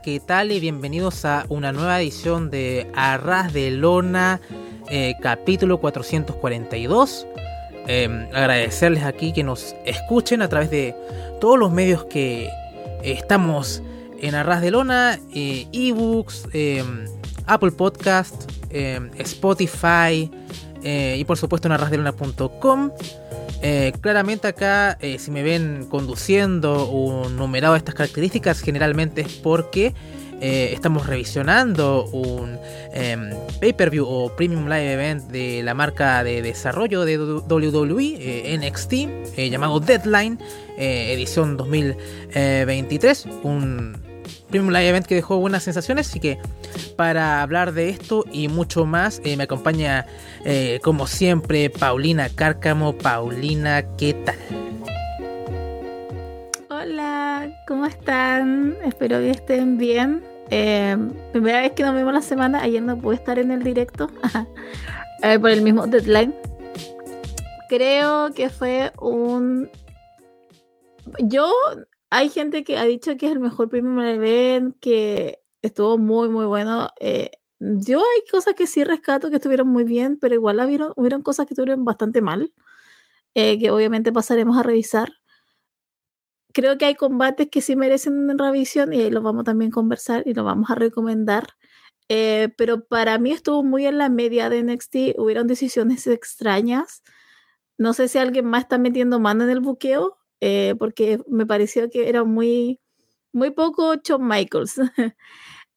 ¿qué tal? Y bienvenidos a una nueva edición de Arras de Lona, eh, capítulo 442. Em, agradecerles aquí que nos escuchen a través de todos los medios que estamos en Arras de Lona, eh, ebooks, em, Apple Podcast, em, Spotify eh, y por supuesto en arrasdelona.com. Eh, claramente acá, eh, si me ven conduciendo un numerado de estas características, generalmente es porque eh, estamos revisionando un em, pay-per-view o premium live event de la marca de desarrollo de WWE, NXT, llamado Deadline, edición 2023. Un Premium Live Event que dejó buenas sensaciones. Así que para hablar de esto y mucho más, eh, me acompaña eh, como siempre Paulina Cárcamo. Paulina, ¿qué tal? Hola, ¿cómo están? Espero que estén bien. Eh, primera vez que nos vemos la semana, ayer no pude estar en el directo por el mismo deadline. Creo que fue un... Yo hay gente que ha dicho que es el mejor premium event, que estuvo muy, muy bueno. Eh, yo hay cosas que sí rescato que estuvieron muy bien, pero igual hubieron, hubieron cosas que estuvieron bastante mal, eh, que obviamente pasaremos a revisar. Creo que hay combates que sí merecen revisión y ahí los vamos también a conversar y los vamos a recomendar. Eh, pero para mí estuvo muy en la media de NXT, hubieron decisiones extrañas. No sé si alguien más está metiendo mano en el buqueo, eh, porque me pareció que era muy, muy poco Shawn Michaels.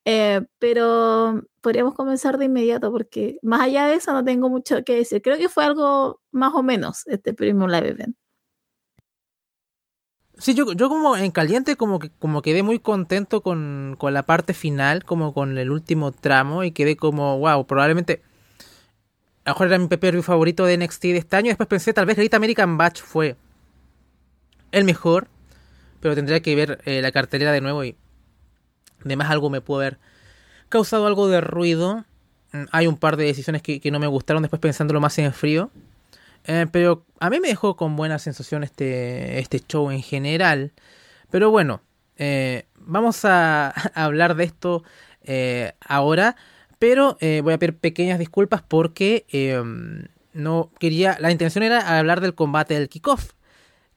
eh, pero podríamos comenzar de inmediato porque más allá de eso no tengo mucho que decir. Creo que fue algo más o menos este primer live event. Sí, yo, yo como en caliente como que como quedé muy contento con, con la parte final, como con el último tramo y quedé como, wow, probablemente a lo mejor era mi PPV favorito de NXT de este año. Después pensé, tal vez Great American Batch fue el mejor, pero tendría que ver eh, la cartelera de nuevo y además algo me pudo haber causado algo de ruido. Mm, hay un par de decisiones que, no me gustaron después pensándolo más en frío. Eh, pero a mí me dejó con buena sensación este, este show en general. Pero bueno, eh, vamos a, hablar de esto ahora. Pero voy a pedir pequeñas disculpas porque no quería. La intención era hablar del combate del kickoff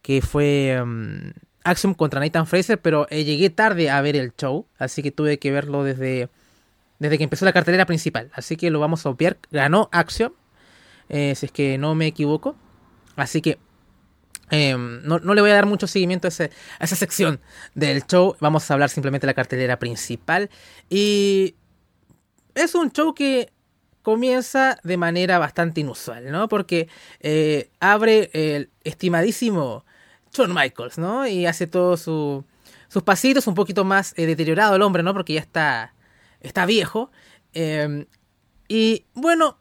que fue um, Axiom contra Nathan Fraser, pero eh, llegué tarde a ver el show, así que tuve que verlo desde, desde que empezó la cartelera principal. Así que lo vamos a obviar. Ganó Axiom, eh, si es que no me equivoco. Así que em, no, le voy a dar mucho seguimiento a, a, esa sección del show. Vamos a hablar simplemente de la cartelera principal. Y es un show que comienza de manera bastante inusual, ¿no? Porque eh, abre el estimadísimo Shawn Michaels, ¿no? Y hace todos su, sus pasitos un poquito más eh, deteriorado el hombre, ¿no? Porque ya está, está viejo. Em, y bueno,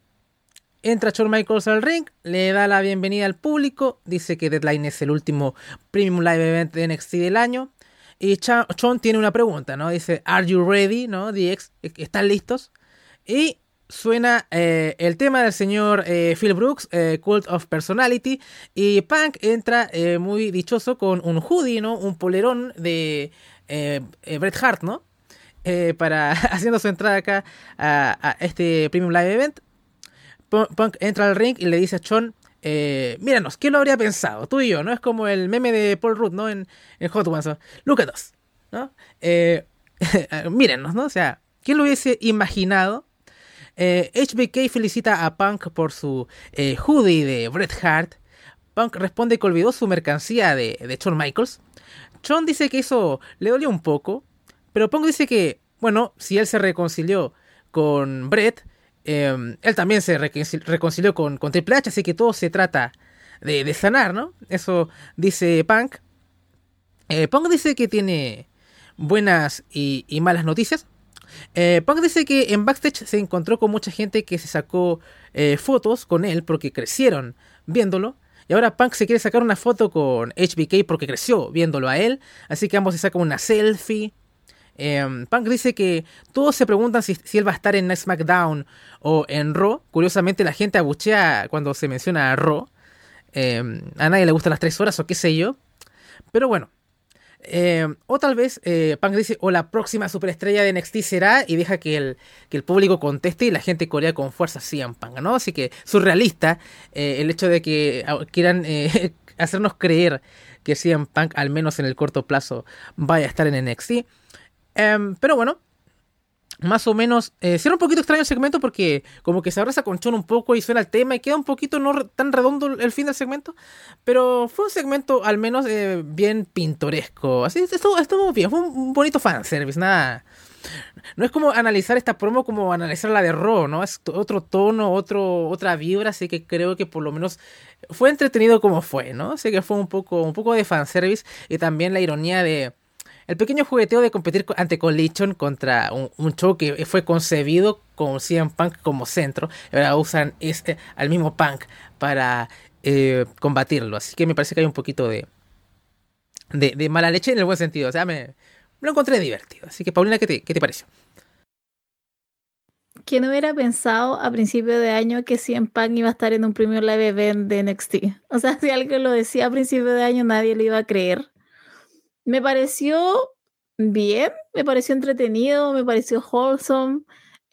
entra Shawn Michaels al ring, le da la bienvenida al público, dice que Deadline es el último Premium Live Event de NXT del año. Y Shawn tiene una pregunta, ¿no? Dice, ¿Are you ready? ¿No? DX, ¿están listos? Y suena eh, el tema del señor eh, Phil Brooks, eh, Cult of Personality, y Punk entra muy dichoso con un hoodie, ¿no? Un polerón de Bret Hart, ¿no? para haciendo su entrada acá a, este Premium Live Event. Punk entra al ring y le dice a Sean, míranos, ¿quién lo habría pensado? Tú y yo, ¿no? Es como el meme de Paul Rudd, ¿no? En, Hot Ones, Look ¿no? mírenos, ¿no? O sea, ¿quién lo hubiese imaginado HBK eh, felicita a Punk por su eh, hoodie de Bret Hart. Punk responde que olvidó su mercancía de, Shawn Michaels. Shawn dice que eso le dolió un poco, pero Punk dice que, bueno, si él se reconcilió con Bret, em, él también se reconcilió con, con, Triple H, así que todo se trata de, sanar, ¿no? Eso dice Punk. Eh, Punk dice que tiene buenas y malas noticias. Eh, Punk dice que en backstage se encontró con mucha gente que se sacó eh, fotos con él porque crecieron viéndolo. Y ahora Punk se quiere sacar una foto con HBK porque creció viéndolo a él. Así que ambos se sacan una selfie. Em, Punk dice que todos se preguntan si, él va a estar en SmackDown o en Raw. Curiosamente la gente abuchea cuando se menciona a Raw. Em, a nadie le gustan las tres horas o qué sé yo. Pero bueno, Eh, o tal vez eh, Punk dice, o la próxima superestrella de NXT será, y deja que el, que el público conteste y la gente corea con fuerza CM Punk, ¿no? Así que surrealista eh, el hecho de que ah, quieran hacernos creer que CM Punk, al menos en el corto plazo, vaya a estar en NXT. Em, pero bueno, más o menos, eh, un poquito extraño el segmento porque como que se abraza con Chon un poco y suena el tema y queda un poquito no tan redondo el fin del segmento, pero fue un segmento al menos eh, bien pintoresco, así estuvo, estuvo bien, fue un bonito fanservice, nada, no es como analizar esta promo como analizar la de Raw, ¿no? Es otro tono, otro, otra vibra, así que creo que por lo menos fue entretenido como fue, ¿no? Así que fue un poco, un poco de fanservice y también la ironía de el pequeño jugueteo de competir ante Collision contra un, show que fue concebido con CM Punk como centro. ahora usan este, al mismo Punk para eh, combatirlo. Así que me parece que hay un poquito de, de, mala leche en el buen sentido. O sea, me, lo encontré divertido. Así que, Paulina, ¿qué te, qué te pareció? ¿Quién hubiera pensado a principio de año que CM Punk iba a estar en un premio live event de NXT? O sea, si alguien lo decía a principio de año, nadie le iba a creer. Me pareció bien, me pareció entretenido, me pareció wholesome.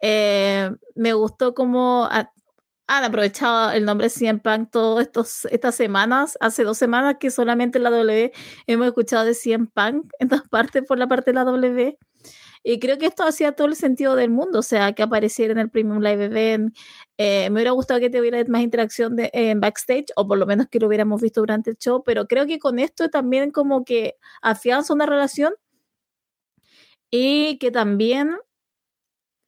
Eh, me gustó cómo han aprovechado el nombre CM Punk todas estas semanas. Hace dos semanas que solamente en la W hemos escuchado de CM Punk en todas partes por la parte de la W. Y creo que esto hacía todo el sentido del mundo, o sea, que apareciera en el Premium Live Event. Eh, me hubiera gustado que tuviera más interacción en backstage, o por lo menos que lo hubiéramos visto durante el show, pero creo que con esto también como que afianza una relación y que también,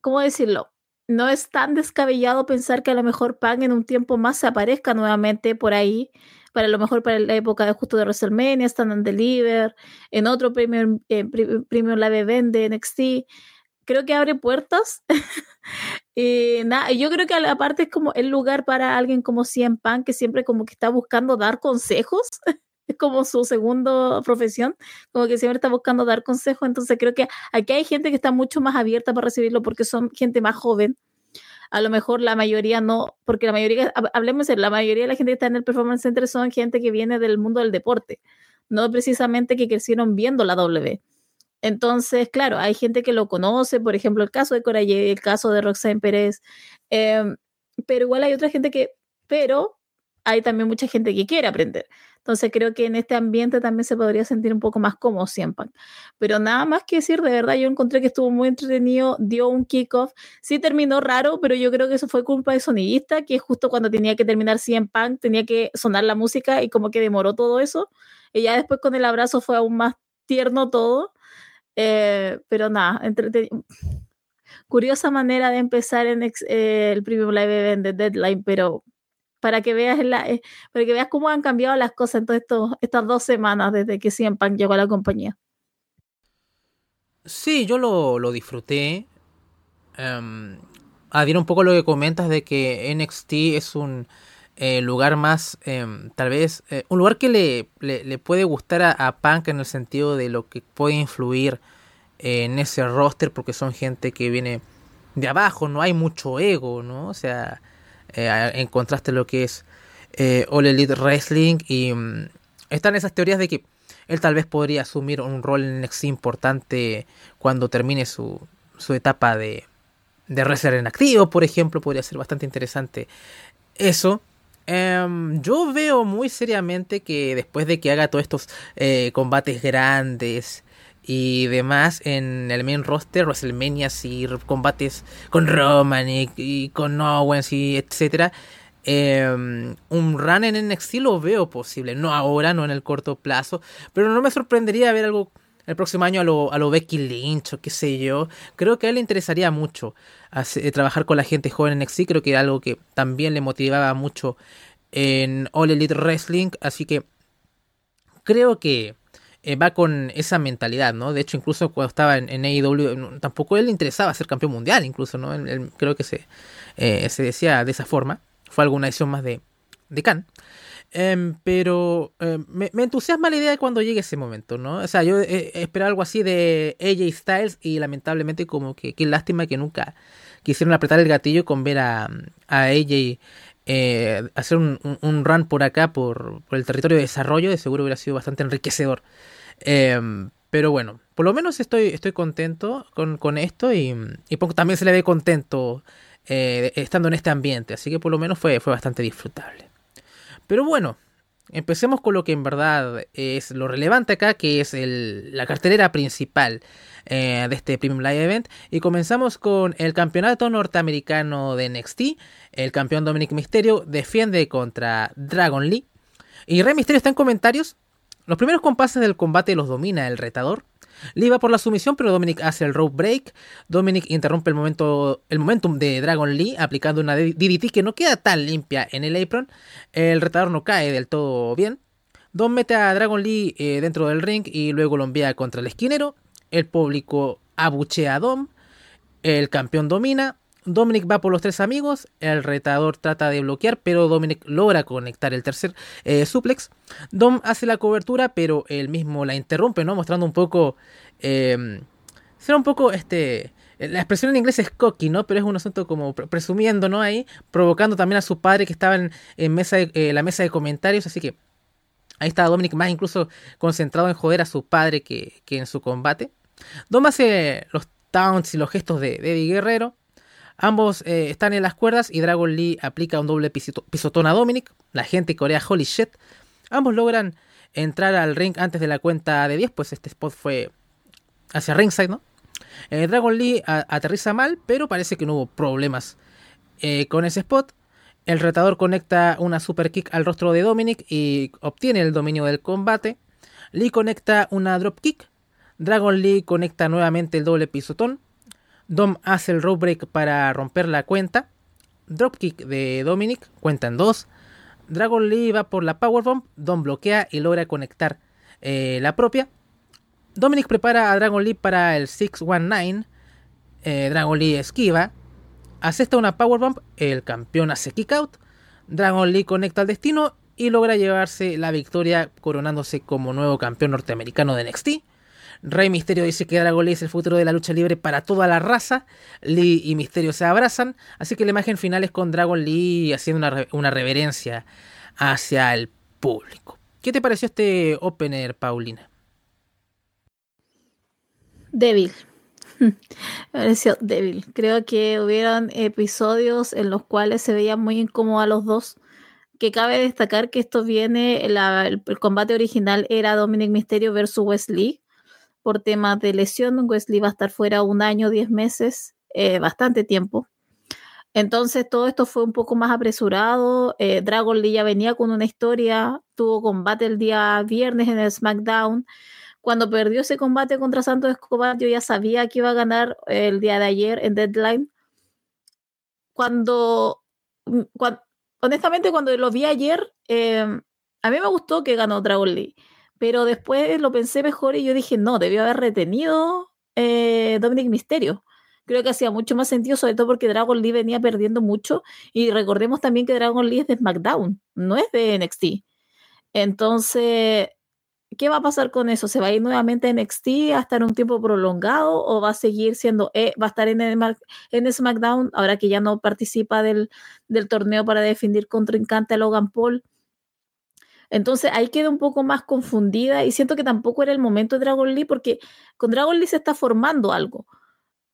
¿cómo decirlo? No es tan descabellado pensar que a lo mejor Pang en un tiempo más se aparezca nuevamente por ahí para lo mejor para la época de justo de WrestleMania, Stand and Deliver, en otro premio, eh, premio Live Event de NXT. Creo que abre puertas. y nada, yo creo que aparte es como el lugar para alguien como CM Punk que siempre como que está buscando dar consejos. es como su segunda profesión, como que siempre está buscando dar consejos. Entonces creo que aquí hay gente que está mucho más abierta para recibirlo porque son gente más joven a lo mejor la mayoría no, porque la mayoría, hablemos de la mayoría de la gente que está en el Performance Center son gente que viene del mundo del deporte, no precisamente que crecieron viendo la W. Entonces, claro, hay gente que lo conoce, por ejemplo, el caso de Coralle, el caso de Roxanne Pérez, em, pero igual hay otra gente que, pero hay también mucha gente que quiere aprender. Entonces creo que en este ambiente también se podría sentir un poco más cómodo siempre. Pero nada más que decir, de verdad yo encontré que estuvo muy entretenido, dio un kickoff. Sí terminó raro, pero yo creo que eso fue culpa de sonidista, que justo cuando tenía que terminar CM Punk tenía que sonar la música y como que demoró todo eso. Y ya después con el abrazo fue aún más tierno todo. Eh, pero nada, curiosa manera de empezar en eh, el Premium Live Event de Deadline, pero para que veas la, eh, para que veas cómo han cambiado las cosas en todas estas dos semanas desde que CM Punk llegó a la compañía. Sí, yo lo, disfruté. Um, un poco lo que comentas de que NXT es un eh, lugar más, em, tal vez, eh, un lugar que le, le, puede gustar a, a, Punk en el sentido de lo que puede influir en ese roster, porque son gente que viene de abajo, no hay mucho ego, ¿no? O sea, eh, en contraste lo que es eh, All Elite Wrestling. Y mm, están esas teorías de que él tal vez podría asumir un rol en NXT importante cuando termine su, su etapa de, de wrestler en activo, por ejemplo. Podría ser bastante interesante eso. Em, yo veo muy seriamente que después de que haga todos estos eh, combates grandes y demás en el main roster, WrestleMania y combates con Roman y, con Owens y etcétera. Em, un run en NXT lo veo posible, no ahora, no en el corto plazo, pero no me sorprendería ver algo el próximo año a lo, a lo Becky Lynch o qué sé yo. Creo que a él le interesaría mucho eh, trabajar con la gente joven en NXT, creo que era algo que también le motivaba mucho en All Elite Wrestling, así que creo que eh, va con esa mentalidad, ¿no? De hecho, incluso cuando estaba en, AEW, tampoco él le interesaba ser campeón mundial, incluso, ¿no? creo que se, eh, se decía de esa forma. Fue alguna edición más de, de Khan. Em, pero em, me, entusiasma la idea de cuando llegue ese momento, ¿no? O sea, yo eh, esperaba algo así de AJ Styles y lamentablemente como que qué lástima que nunca quisieron apretar el gatillo con ver a, a AJ hacer un, un, run por acá, por, por, el territorio de desarrollo, de seguro hubiera sido bastante enriquecedor Em, pero bueno, por lo menos estoy, estoy contento con, esto y, y, también se le ve contento eh, estando en este ambiente, así que por lo menos fue, fue bastante disfrutable. Pero bueno, empecemos con lo que en verdad es lo relevante acá, que es la cartelera principal eh, de este Premium Live Event. Y comenzamos con el campeonato norteamericano de NXT. El campeón Dominic Mysterio defiende contra Dragon Lee. Y Rey Mysterio está en comentarios. Los primeros compases del combate los domina el retador. Lee va por la sumisión, pero Dominic hace el rope break. Dominic interrumpe el, momento, el momentum de Dragon Lee aplicando una DDT que no queda tan limpia en el apron. El retador no cae del todo bien. Dom mete a Dragon Lee eh, dentro del ring y luego lo envía contra el esquinero. El público abuchea a Dom. El campeón domina. Dominic va por los tres amigos, el retador trata de bloquear, pero Dominic logra conectar el tercer eh, suplex. Dom hace la cobertura, pero él mismo la interrumpe, ¿no? Mostrando un poco... Eh, será un poco este... La expresión en inglés es cocky, ¿no? Pero es un asunto como presumiendo, ¿no? Ahí, provocando también a su padre que estaba en, mesa eh, la mesa de comentarios, así que ahí está Dominic más incluso concentrado en joder a su padre que, en su combate. Dom hace los taunts y los gestos de Eddie Guerrero. Ambos eh, están en las cuerdas y Dragon Lee aplica un doble pisotón a Dominic. La gente corea holy shit. Ambos logran entrar al ring antes de la cuenta de 10, pues este spot fue hacia ringside, ¿no? Eh, Dragon Lee aterriza mal, pero parece que no hubo problemas eh, con ese spot. El retador conecta una super kick al rostro de Dominic y obtiene el dominio del combate. Lee conecta una drop kick. Dragon Lee conecta nuevamente el doble pisotón. Dom hace el rope break para romper la cuenta. Dropkick de Dominic, cuenta en dos. Dragon Lee va por la powerbomb. Dom bloquea y logra conectar eh, la propia. Dominic prepara a Dragon Lee para el 619. Eh, Dragon Lee esquiva. Acepta una powerbomb. El campeón hace kick out. Dragon Lee conecta al destino y logra llevarse la victoria coronándose como nuevo campeón norteamericano de NXT. Rey Misterio dice que Dragon Lee es el futuro de la lucha libre para toda la raza. Lee y Misterio se abrazan. Así que la imagen final es con Dragon Lee haciendo una, reverencia hacia el público. ¿Qué te pareció este opener, Paulina? Débil. Me pareció débil. Creo que hubieron episodios en los cuales se veían muy incómodos a los dos. Que cabe destacar que esto viene, el, el, combate original era Dominic Misterio versus Wesley por temas de lesión. Wesley va a estar fuera un año, diez meses, eh, bastante tiempo. Entonces todo esto fue un poco más apresurado. Eh, Dragon Lee ya venía con una historia, tuvo combate el día viernes en el SmackDown. Cuando perdió ese combate contra Santos Escobar, yo ya sabía que iba a ganar el día de ayer en Deadline. Cuando, mm, honestamente, cuando lo vi ayer, eh, a mí me gustó que ganó Dragon Lee. Pero después lo pensé mejor y yo dije, no, debió haber retenido eh, Dominic Misterio. Creo que hacía mucho más sentido, sobre todo porque Dragon Lee venía perdiendo mucho. Y recordemos también que Dragon Lee es de SmackDown, no es de NXT. Entonces, ¿qué va a pasar con eso? ¿Se va a ir nuevamente a NXT a estar un tiempo prolongado o va a seguir siendo, eh, va a estar en, en SmackDown ahora que ya no participa del, del torneo para definir contrincante a Logan Paul? Entonces ahí queda un poco más confundida y siento que tampoco era el momento de Dragon Lee porque con Dragon Lee se está formando algo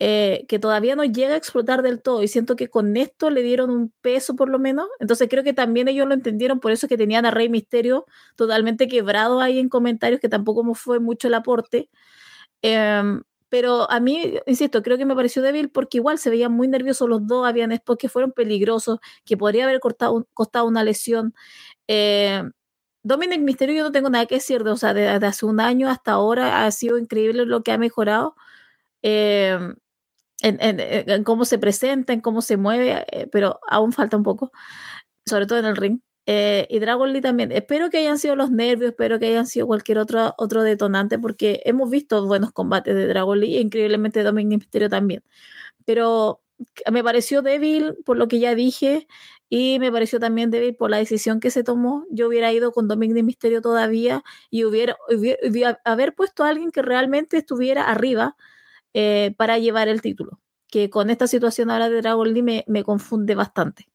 eh, que todavía no llega a explotar del todo y siento que con esto le dieron un peso por lo menos. Entonces creo que también ellos lo entendieron, por eso que tenían a Rey Misterio totalmente quebrado ahí en comentarios, que tampoco fue mucho el aporte. Em, pero a mí, insisto, creo que me pareció débil porque igual se veían muy nerviosos los dos, habían spots que fueron peligrosos, que podría haber costado, una lesión. Eh, Dominic Misterio yo no tengo nada que decir, de, o sea, desde hace un año hasta ahora ha sido increíble lo que ha mejorado em, en, cómo se presenta, en cómo se mueve, eh, pero aún falta un poco, sobre todo en el ring. Eh, y Dragon Lee también. Espero que hayan sido los nervios, espero que hayan sido cualquier otro, otro detonante, porque hemos visto buenos combates de Dragon Lee, increíblemente Dominic Misterio también. Pero me pareció débil por lo que ya dije y me pareció también débil por la decisión que se tomó. Yo hubiera ido con Dominic Misterio todavía y hubiera, haber puesto a alguien que realmente estuviera arriba eh, para llevar el título. Que con esta situación ahora de Dragon Lee me, confunde bastante.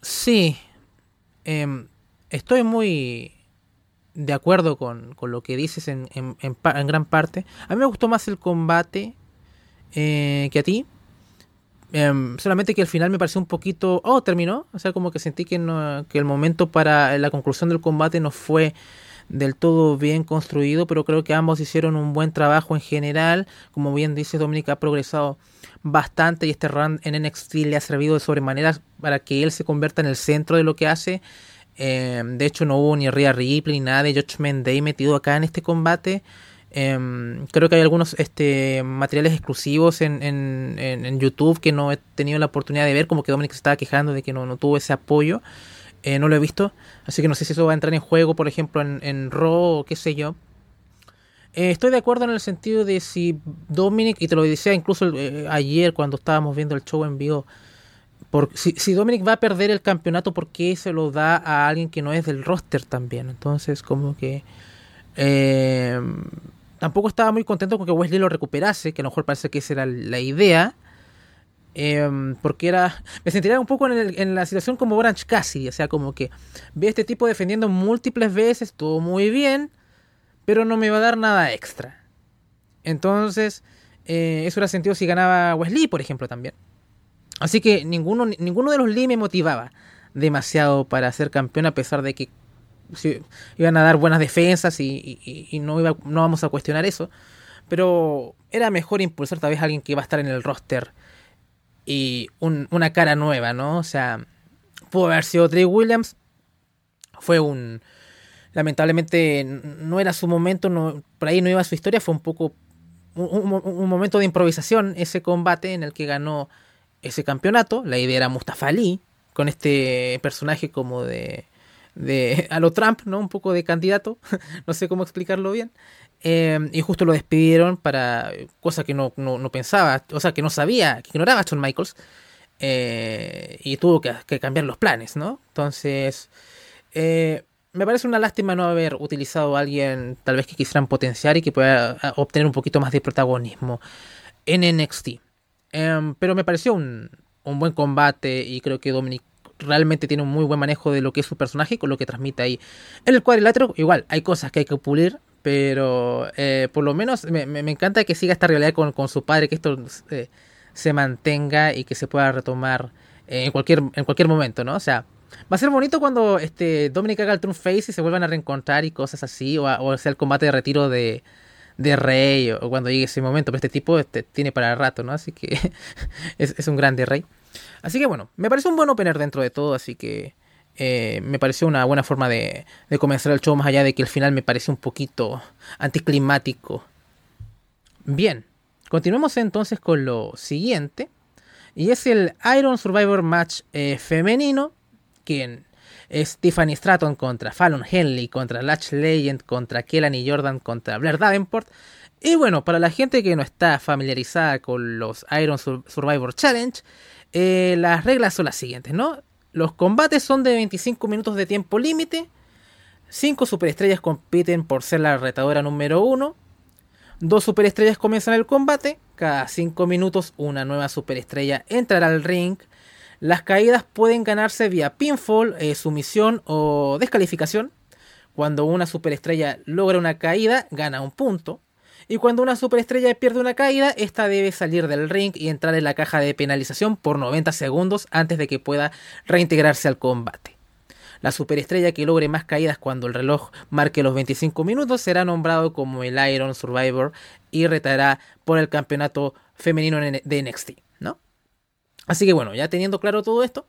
Sí, em, estoy muy de acuerdo con, con, lo que dices en, en, en, gran parte. A mí me gustó más el combate eh, que a ti. Em, solamente que al final me pareció un poquito... Oh, terminó. O sea, como que sentí que, no, que el momento para la conclusión del combate no fue del todo bien construido, pero creo que ambos hicieron un buen trabajo en general. Como bien dice Dominic, ha progresado bastante y este run en NXT le ha servido de sobremanera para que él se convierta en el centro de lo que hace. Em, de hecho, no hubo ni Rhea Ripley ni nada de Judgment Day metido acá en este combate. Em, creo que hay algunos este, materiales exclusivos en, en, en, YouTube que no he tenido la oportunidad de ver, como que Dominic se estaba quejando de que no, no tuvo ese apoyo. Eh, no lo he visto, así que no sé si eso va a entrar en juego, por ejemplo, en, en Raw o qué sé yo. Eh, estoy de acuerdo en el sentido de si Dominic, y te lo decía incluso eh, ayer cuando estábamos viendo el show en vivo, si, si, Dominic va a perder el campeonato, ¿por qué se lo da a alguien que no es del roster también? Entonces, como que... Eh, Tampoco estaba muy contento con que Wesley lo recuperase, que a lo mejor parece que esa era la idea. Em, porque era. Me sentiría un poco en, la situación como Orange Cassidy. O sea, como que ve a este tipo defendiendo múltiples veces, todo muy bien, pero no me va a dar nada extra. Entonces, eh, eso era sentido si ganaba Wesley, por ejemplo, también. Así que ninguno, ninguno de los Lee me motivaba demasiado para ser campeón, a pesar de que iban a dar buenas defensas y, no, iba, no vamos a cuestionar eso. Pero era mejor impulsar tal vez a alguien que iba a estar en el roster y una cara nueva, ¿no? O sea, pudo haber sido Trey Williams. Fue un. Lamentablemente no era su momento, por ahí no iba su historia. Fue un poco. Un, momento de improvisación ese combate en el que ganó ese campeonato. La idea era Mustafa Ali, con este personaje como de de a lo Trump, ¿no? Un poco de candidato, no sé cómo explicarlo bien. Eh, y justo lo despidieron para cosa que no, no, pensaba, o sea, que no sabía, que ignoraba a Shawn Michaels. Eh, y tuvo que, cambiar los planes, ¿no? Entonces, eh, me parece una lástima no haber utilizado a alguien tal vez que quisieran potenciar y que pueda obtener un poquito más de protagonismo en NXT. pero me pareció un, un buen combate y creo que Dominic realmente tiene un muy buen manejo de lo que es su personaje con lo que transmite ahí. En el cuadrilátero, igual, hay cosas que hay que pulir, pero eh, por lo menos me, encanta que siga esta realidad con, su padre, que esto eh, se mantenga y que se pueda retomar en, cualquier, en cualquier momento, ¿no? O sea, va a ser bonito cuando este Dominic haga el Turn Face y se vuelvan a reencontrar y cosas así, o, sea el combate de retiro de, de Rey, o, cuando llegue ese momento, pero este tipo este, tiene para el rato, ¿no? Así que es, es un grande Rey. Así que bueno, me parece un buen opener dentro de todo, así que eh, me pareció una buena forma de, comenzar el show, más allá de que el final me parece un poquito anticlimático. Bien, continuemos entonces con lo siguiente, y es el Iron Survivor Match eh, femenino, quien es Tiffany Stratton contra Fallon Henley, contra Latch Legend, contra Kelani Jordan, contra Blair Davenport. Y bueno, para la gente que no está familiarizada con los Iron Survivor Challenge, eh, las reglas son las siguientes, ¿no? Los combates son de 25 minutos de tiempo límite. 5 superestrellas compiten por ser la retadora número 1. Dos superestrellas comienzan el combate. Cada 5 minutos una nueva superestrella entrará al ring. Las caídas pueden ganarse vía pinfall, eh, sumisión o descalificación. Cuando una superestrella logra una caída, gana un punto. Y cuando una superestrella pierde una caída, esta debe salir del ring y entrar en la caja de penalización por 90 segundos antes de que pueda reintegrarse al combate. La superestrella que logre más caídas cuando el reloj marque los 25 minutos será nombrado como el Iron Survivor y retará por el campeonato femenino de NXT, ¿no? Así que bueno, ya teniendo claro todo esto,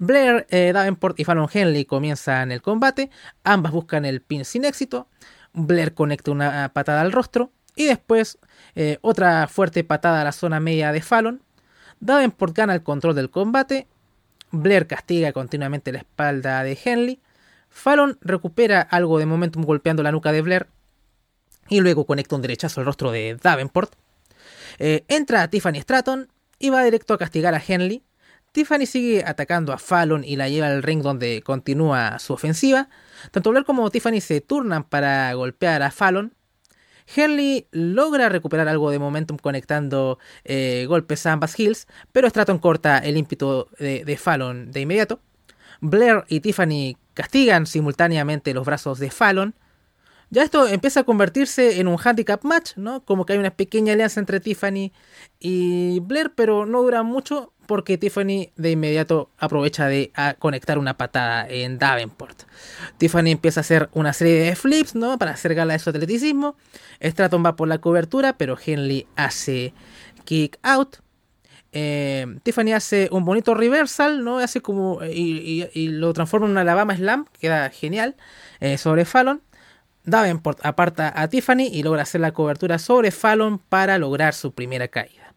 Blair, eh, Davenport y Fallon Henley comienzan el combate, ambas buscan el pin sin éxito, Blair conecta una patada al rostro, y después eh, otra fuerte patada a la zona media de Fallon. Davenport gana el control del combate. Blair castiga continuamente la espalda de Henley. Fallon recupera algo de momentum golpeando la nuca de Blair. Y luego conecta un derechazo al rostro de Davenport. Eh, entra Tiffany Stratton y va directo a castigar a Henley. Tiffany sigue atacando a Fallon y la lleva al ring donde continúa su ofensiva. Tanto Blair como Tiffany se turnan para golpear a Fallon. Henley logra recuperar algo de momentum conectando eh, golpes a ambas heels, pero Stratton corta el ímpetu de, Fallon de inmediato. Blair y Tiffany castigan simultáneamente los brazos de Fallon. Ya esto empieza a convertirse en un handicap match, ¿no? Como que hay una pequeña alianza entre Tiffany y Blair, pero no dura mucho porque Tiffany de inmediato aprovecha de conectar una patada en Davenport. Tiffany empieza a hacer una serie de flips, ¿no? Para hacer gala de su atleticismo. Stratton va por la cobertura, pero Henley hace kick out. Eh, Tiffany hace un bonito reversal, ¿no? Hace como. Y, lo transforma en una Alabama Slam, queda genial. Eh, sobre Fallon. Davenport aparta a Tiffany y logra hacer la cobertura sobre Fallon para lograr su primera caída.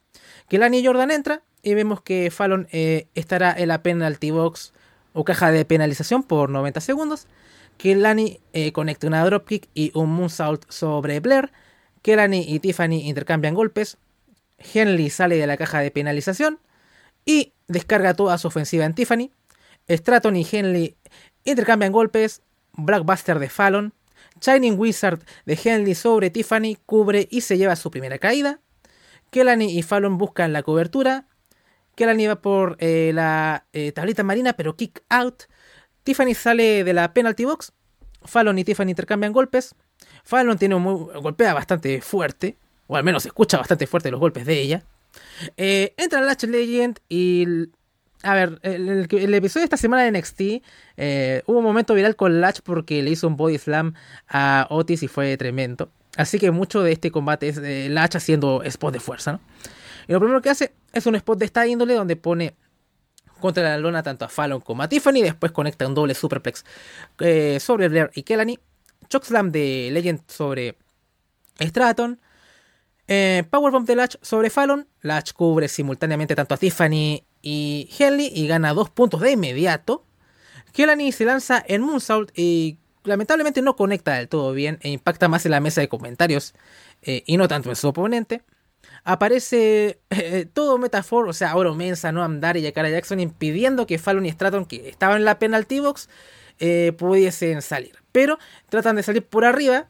Kelani Jordan entra y vemos que Fallon eh, estará en la penalty box o caja de penalización por 90 segundos. Kelani eh, conecta una dropkick y un moonsault sobre Blair. Kelani y Tiffany intercambian golpes. Henley sale de la caja de penalización y descarga toda su ofensiva en Tiffany. Stratton y Henley intercambian golpes. Blackbuster de Fallon. Shining Wizard de Henley sobre Tiffany cubre y se lleva su primera caída. Kelani y Fallon buscan la cobertura. Kelani va por eh, la eh, tablita marina, pero kick out. Tiffany sale de la penalty box. Fallon y Tiffany intercambian golpes. Fallon tiene un golpea bastante fuerte, o al menos escucha bastante fuerte los golpes de ella. Eh, entra Latch Legend y a ver, el, episodio de esta semana de NXT eh, hubo un momento viral con Latch porque le hizo un body slam a Otis y fue tremendo. Así que mucho de este combate es eh, Latch haciendo spot de fuerza. Y lo primero que hace es un spot de esta índole donde pone contra la lona tanto a Fallon como a Tiffany. Después conecta un doble superplex eh, sobre Blair y Kelani. Chokeslam de Legend sobre Stratton. Powerbomb de Latch sobre Fallon. Latch cubre simultáneamente tanto a Tiffany y Henley y gana dos puntos de inmediato. Kelani se lanza en Moonsault y lamentablemente no conecta del todo bien e impacta más en la mesa de comentarios eh, y no tanto en su oponente. Aparece eh, todo Metafor, o sea, Oro Mensa, no Andar y Yakara Jackson impidiendo que Fallon y Stratton, que estaban en la penalty box, eh, pudiesen salir. Pero tratan de salir por arriba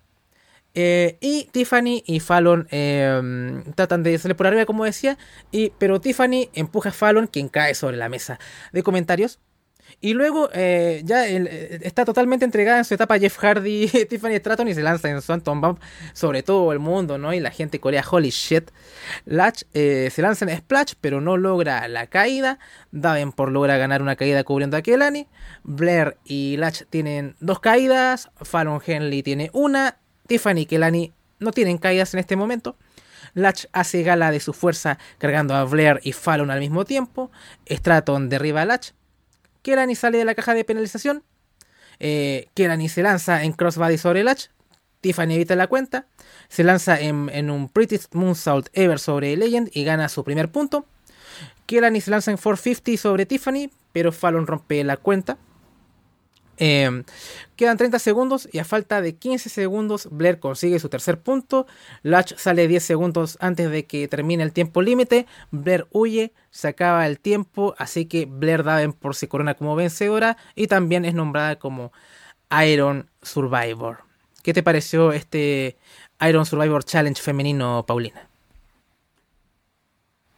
eh, y Tiffany y Fallon em, tratan de salir por arriba, como decía. Y, pero Tiffany empuja a Fallon, quien cae sobre la mesa de comentarios. Y luego eh, ya eh, está totalmente entregada en su etapa Jeff Hardy, Tiffany Stratton y se lanza en Swanton Bomb sobre todo el mundo, ¿no? Y la gente corea, holy shit. Latch se lanza en Splash, pero no logra la caída. por logra ganar una caída cubriendo a Kelani. Blair y Latch tienen dos caídas. Fallon Henley tiene una. Tiffany y Kelani no tienen caídas en este momento. Latch hace gala de su fuerza cargando a Blair y Fallon al mismo tiempo. Stratton derriba a Latch. Kelani sale de la caja de penalización. Eh, Kelani se lanza en crossbody sobre Latch. Tiffany evita la cuenta. Se lanza en, un Prettiest Moonsault Ever sobre Legend y gana su primer punto. Kelani se lanza en 450 sobre Tiffany, pero Fallon rompe la cuenta. Em, quedan 30 segundos y a falta de 15 segundos Blair consigue su tercer punto. Latch sale 10 segundos antes de que termine el tiempo límite. Blair huye, se acaba el tiempo, así que Blair por se corona como vencedora y también es nombrada como Iron Survivor. ¿Qué te pareció este Iron Survivor Challenge femenino, Paulina?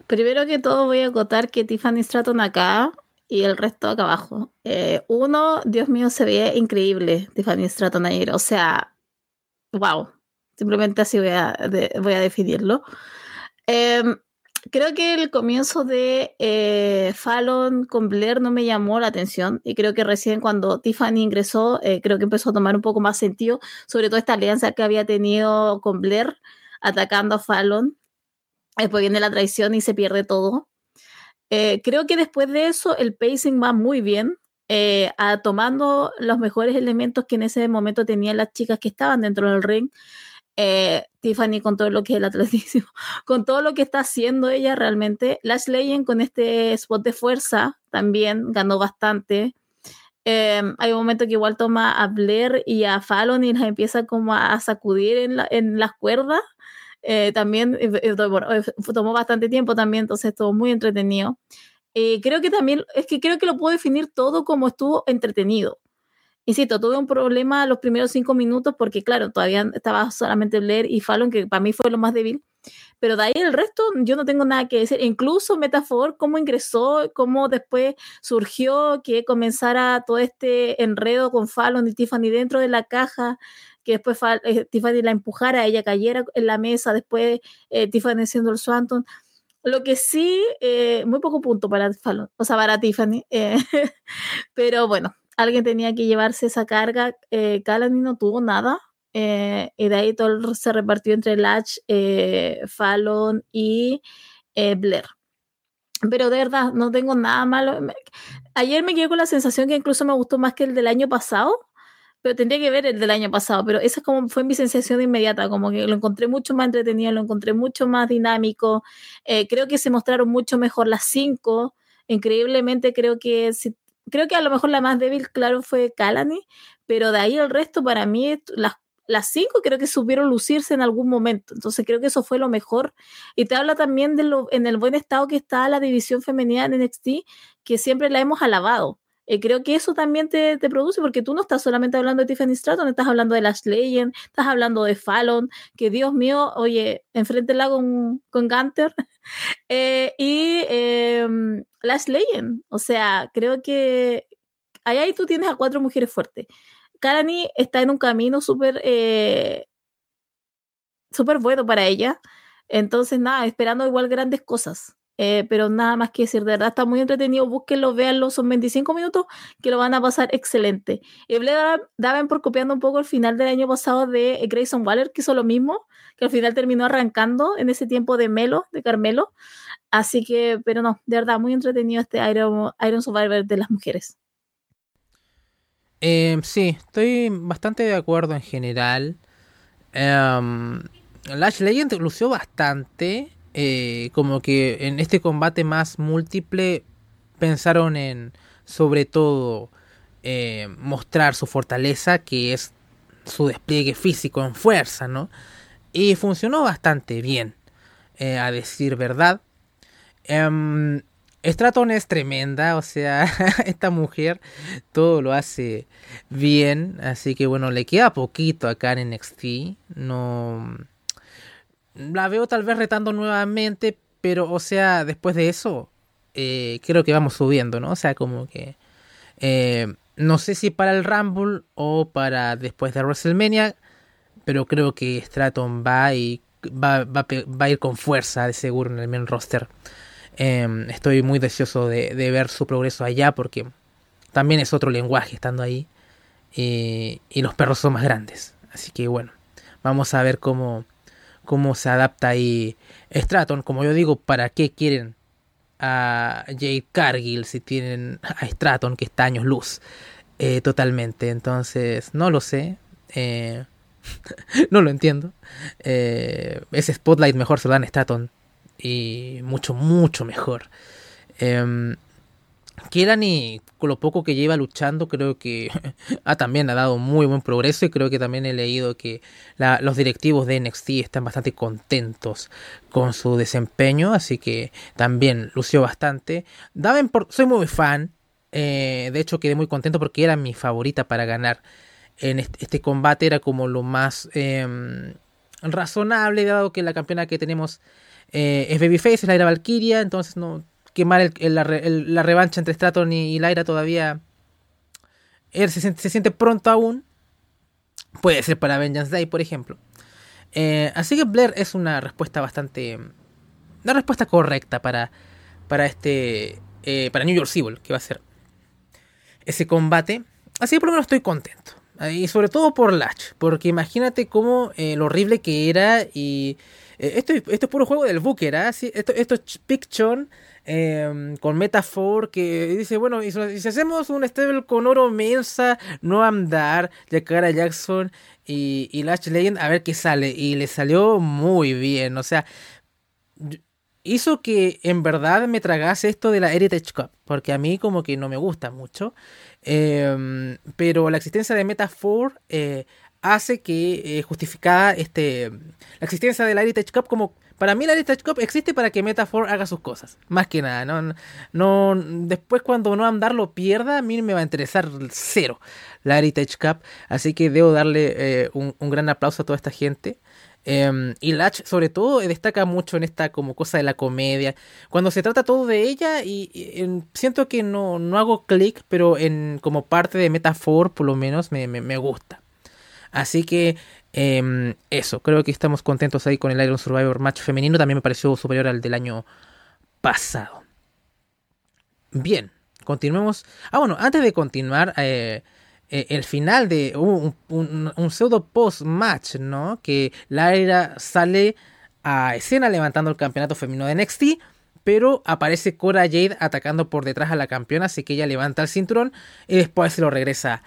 Primero que todo voy a acotar que Tiffany Stratton acá y el resto acá abajo. Eh, uno, Dios mío, se ve increíble, Tiffany Stratton ayer. O sea, wow. Simplemente así voy a, voy a definirlo. Em, creo que el comienzo de eh, Fallon con Blair no me llamó la atención y creo que recién cuando Tiffany ingresó, eh, creo que empezó a tomar un poco más sentido, sobre todo esta alianza que había tenido con Blair atacando a Fallon. Después viene la traición y se pierde todo. Eh, creo que después de eso el pacing va muy bien, eh, tomando los mejores elementos que en ese momento tenían las chicas que estaban dentro del ring. Eh, Tiffany con todo lo que es el atletismo, con todo lo que está haciendo ella realmente. Lash Legend con este spot de fuerza también ganó bastante. hay un momento que igual toma a Blair y a Fallon y las empieza como a sacudir en, en las cuerdas eh, también eh, eh, tomó bastante tiempo también, entonces estuvo muy entretenido. creo que también, es que creo que lo puedo definir todo como estuvo entretenido. Insisto, tuve un problema los primeros cinco minutos porque, claro, todavía estaba solamente Blair y Fallon, que para mí fue lo más débil. Pero de ahí el resto yo no tengo nada que decir. Incluso Metafor, cómo ingresó, cómo después surgió que comenzara todo este enredo con Fallon y Tiffany dentro de la caja. Que después eh, Tiffany la empujara, ella cayera en la mesa, después eh, Tiffany siendo el Swanton. Lo que sí, eh, muy poco punto para Fallon, o sea, para Tiffany, pero bueno, alguien tenía que llevarse esa carga, eh, no tuvo nada, y de ahí todo se repartió entre Latch, Fallon y Blair pero de verdad, no tengo nada malo. Ayer me quedé con la sensación que incluso me gustó más que el del año pasado, pero tendría que ver el del año pasado, pero esa como fue mi sensación inmediata, como que lo encontré mucho más entretenido, lo encontré mucho más dinámico, eh, creo que se mostraron mucho mejor las cinco, increíblemente creo que creo que a lo mejor la más débil, claro, fue Calani, pero de ahí el resto para mí las las cinco creo que supieron lucirse en algún momento. Entonces creo que eso fue lo mejor. Y te habla también de lo, en el buen estado que está la división femenina en NXT, que siempre la hemos alabado. Eh, creo que eso también te, produce, porque tú no estás solamente hablando de Tiffany Stratton, estás hablando de Lash Legend, estás hablando de Fallon, que Dios mío, oye, enfréntela con, con Gunter. Eh, y eh, Lash Legend, o sea, creo que ahí, ahí tú tienes a cuatro mujeres fuertes. Karani está en un camino súper eh, súper bueno para ella. Entonces, nada, esperando igual grandes cosas. Eh, pero nada más que decir, de verdad está muy entretenido, búsquenlo, véanlo, son 25 minutos que lo van a pasar excelente. Y Daven por copiando un poco el final del año pasado de Grayson Waller, que hizo lo mismo, que al final terminó arrancando en ese tiempo de Melo, de Carmelo. Así que, pero no, de verdad, muy entretenido este Iron, Iron Survivor de las mujeres. Eh, sí, estoy bastante de acuerdo en general. Um, Lash Legend lució bastante. Eh, como que en este combate más múltiple pensaron en sobre todo eh, mostrar su fortaleza que es su despliegue físico en fuerza, ¿no? Y funcionó bastante bien, eh, a decir verdad. Um, Stratton es tremenda, o sea, esta mujer todo lo hace bien, así que bueno, le queda poquito acá en NXT, no la veo tal vez retando nuevamente, pero o sea, después de eso eh, creo que vamos subiendo, ¿no? O sea, como que eh, no sé si para el Rumble o para después de WrestleMania, pero creo que Stratton va y va, va, va a ir con fuerza de seguro en el main roster. Em, estoy muy deseoso de, ver su progreso allá porque también es otro lenguaje estando ahí. y los perros son más grandes. Así que bueno, vamos a ver cómo, cómo se adapta ahí Stratton. Como yo digo, ¿para qué quieren a Jade Cargill si tienen a Stratton que está años luz? Eh, totalmente. Entonces, no lo sé. Eh, no lo entiendo. Eh, ese spotlight mejor se lo dan Stratton y mucho, mucho mejor. Y con lo poco que lleva luchando, creo que ha también ha dado muy buen progreso y creo que también he leído que los directivos de NXT están bastante contentos con su desempeño, así que también lució bastante. Soy muy fan, eh, de hecho quedé muy contento porque era mi favorita para ganar en este, combate, era como lo más em, razonable, dado que la campeona que tenemos eh, es Babyface, es Lyra Valkyria, entonces no quemar la, revancha entre Stratton y, Lyra todavía. Él se, siente pronto aún. Puede ser para Vengeance Day, por ejemplo. Eh, así que Blair es una respuesta bastante. Una respuesta correcta para. Para este. Eh, para New York Civil, que va a ser ese combate. Así que por lo menos estoy contento. Y sobre todo por Latch. Porque imagínate cómo lo horrible que era y eh, esto, esto, es puro juego del Booker, ¿ah? esto, esto, es Picton em, con Metafor que dice, bueno, y si, hacemos un stable con oro Mensa, no andar, a Jackson y, y Lash Legend, a ver qué sale. Y le salió muy bien, o sea, hizo que en verdad me tragase esto de la Heritage Cup, porque a mí como que no me gusta mucho. Em, pero la existencia de Metafor eh, hace que eh, justificada este, la existencia de la Heritage Cup como... Para mí la Heritage Cup existe para que Metafor haga sus cosas. Más que nada. No, no, después cuando no andar lo pierda, a mí me va a interesar cero la Heritage Cup. Así que debo darle eh, un, gran aplauso a toda esta gente. Em, y Latch sobre todo destaca mucho en esta como cosa de la comedia. Cuando se trata todo de ella y, siento que no, no hago clic, pero en como parte de Metafor por lo menos me, me, me gusta. Así que em, eso, creo que estamos contentos ahí con el Iron Survivor match femenino. También me pareció superior al del año pasado. Bien, continuemos. Ah, bueno, antes de continuar, eh, eh, el final de un, pseudo post-match, ¿no? Que Lyra sale a escena levantando el campeonato femenino de NXT, pero aparece Cora Jade atacando por detrás a la campeona, así que ella levanta el cinturón y después se lo regresa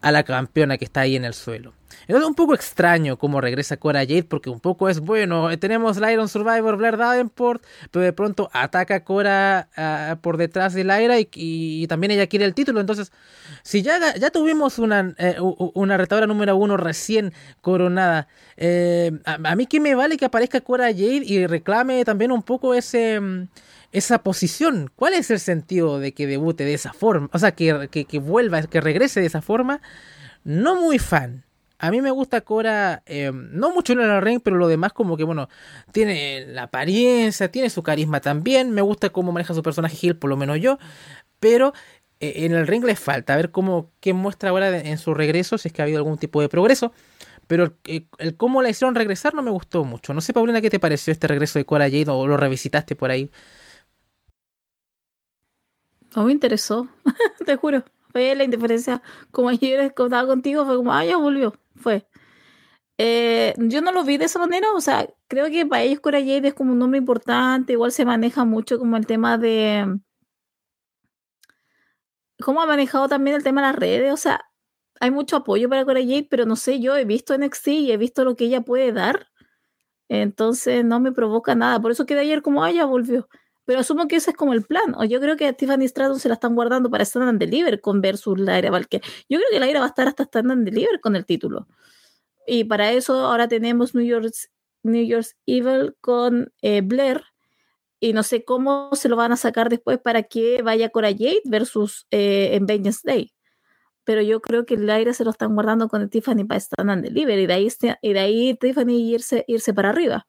a la campeona que está ahí en el suelo. Es un poco extraño cómo regresa Cora Jade, porque un poco es bueno. Eh, tenemos la Iron Survivor Blair Davenport, pero de pronto ataca a Cora ah, por detrás de Lyra y, y, también ella quiere el título. Entonces, si ya, ya tuvimos una, eh, una retadora número uno recién coronada, eh, a, mí que me vale que aparezca Cora Jade y reclame también un poco ese esa posición. ¿Cuál es el sentido de que debute de esa forma? O sea, que, que, vuelva, que regrese de esa forma. No muy fan. A mí me gusta Cora, eh, no mucho en el ring, pero lo demás como que, bueno, tiene la apariencia, tiene su carisma también. Me gusta cómo maneja su personaje Hill, por lo menos yo. Pero eh, en el ring le falta a ver cómo, qué muestra ahora en su regreso, si es que ha habido algún tipo de progreso. Pero el, el, cómo la hicieron regresar no me gustó mucho. No sé, Paulina, ¿qué te pareció este regreso de Cora Jade o lo revisitaste por ahí? No me interesó, te juro. Fue la indiferencia. Como ayer estaba contigo, fue como, ah, ya volvió. Fue. Eh, yo no lo vi de esa manera, o sea, creo que para ellos Cora Jade es como un nombre importante, igual se maneja mucho como el tema de cómo ha manejado también el tema de las redes, o sea, hay mucho apoyo para Cora Jade, pero no sé, yo he visto NXT y he visto lo que ella puede dar, entonces no me provoca nada, por eso quedé ayer como, ah, ya volvió. Pero asumo que ese es como el plan. O yo creo que a Tiffany Stratton se la están guardando para Stand and Deliver con versus la era Valkyrie. Yo creo que la era va a estar hasta Stand and Deliver con el título. Y para eso ahora tenemos New York's, New York's Evil con eh, Blair. Y no sé cómo se lo van a sacar después para que vaya Cora Jade versus eh, en Vengeance Day. Pero yo creo que el aire se lo están guardando con Tiffany para Stand and Deliver. Y de ahí, y de ahí Tiffany irse, irse para arriba.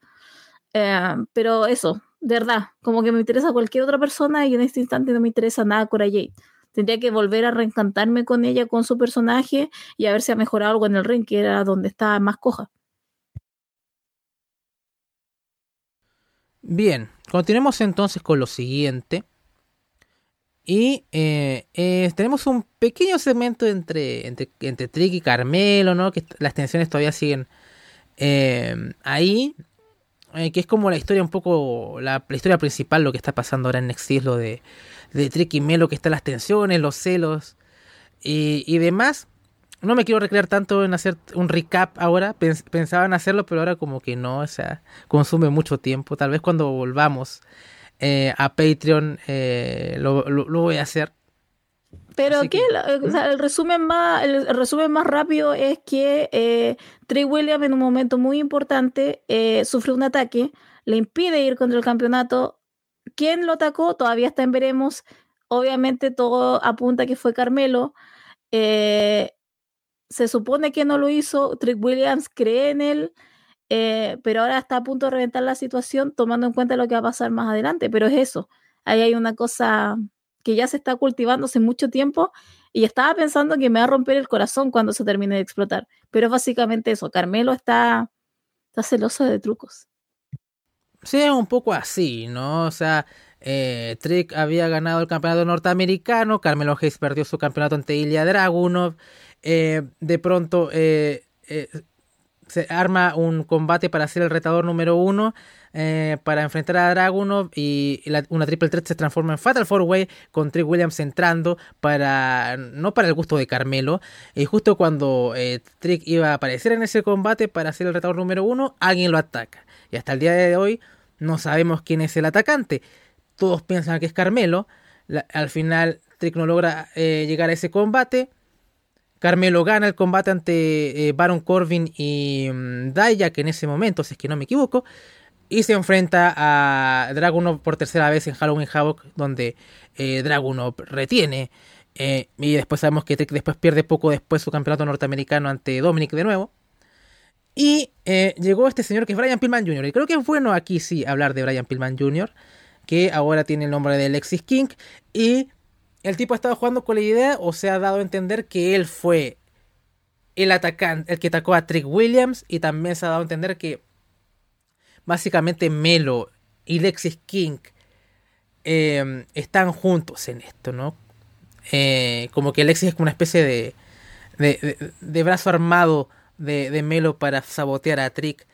Eh, pero eso, de verdad, como que me interesa cualquier otra persona y en este instante no me interesa nada Cora Jade. Tendría que volver a reencantarme con ella, con su personaje y a ver si ha mejorado algo en el ring, que era donde estaba más coja. Bien, continuemos entonces con lo siguiente. Y eh, eh, tenemos un pequeño segmento entre, entre, entre Trick y Carmelo, ¿no? Que las tensiones todavía siguen eh, ahí. Eh, que es como la historia un poco, la, historia principal, lo que está pasando ahora en Next lo de, de Trick y Melo, que están las tensiones, los celos y, demás. No me quiero recrear tanto en hacer un recap ahora, pensaba en hacerlo, pero ahora como que no, o sea, consume mucho tiempo. Tal vez cuando volvamos eh, a Patreon eh, lo, voy a hacer. Pero que, el, resumen más, el resumen más rápido es que eh, Trey Williams en un momento muy importante eh, sufre un ataque, le impide ir contra el campeonato. ¿Quién lo atacó? Todavía está en veremos. Obviamente todo apunta que fue Carmelo. Eh, se supone que no lo hizo. Trick Williams cree en él. Eh, pero ahora está a punto de reventar la situación tomando en cuenta lo que va a pasar más adelante. Pero es eso. Ahí hay una cosa que ya se está cultivando hace mucho tiempo y estaba pensando que me va a romper el corazón cuando se termine de explotar. Pero básicamente eso, Carmelo está, está celoso de trucos. Sí, un poco así, ¿no? O sea, eh, Trick había ganado el campeonato norteamericano, Carmelo Hayes perdió su campeonato ante Ilya Dragunov, eh, de pronto eh, se arma un combate para ser el retador número uno eh, para enfrentar a Dragunov y una triple threat se transforma en Fatal Four Way con Trick Williams entrando para no para el gusto de Carmelo y justo cuando eh, Trick iba a aparecer en ese combate para ser el retador número uno alguien lo ataca. Y hasta el día de hoy no sabemos quién es el atacante. Todos piensan que es Carmelo. Al final Trick no logra eh, llegar a ese combate. Carmelo gana el combate ante Baron Corbin y um, que en ese momento, si es que no me equivoco, y se enfrenta a Dragunov por tercera vez en Halloween Havoc, donde eh, Dragunov retiene. Eh, y después sabemos que después pierde poco después su campeonato norteamericano ante Dominic de nuevo. Y eh, llegó este señor que es Brian Pillman Jr. Y creo que es bueno aquí sí hablar de Brian Pillman Jr., que ahora tiene el nombre de Lexis King. Y el tipo ha estado jugando con la idea o se ha dado a entender que él fue el atacante, el que atacó a Trick Williams y también se ha dado a entender que básicamente Melo y Lexis King eh, están juntos en esto, ¿no? Eh, como que Lexis es una especie de, de, brazo armado de, de, Melo para sabotear a Trick.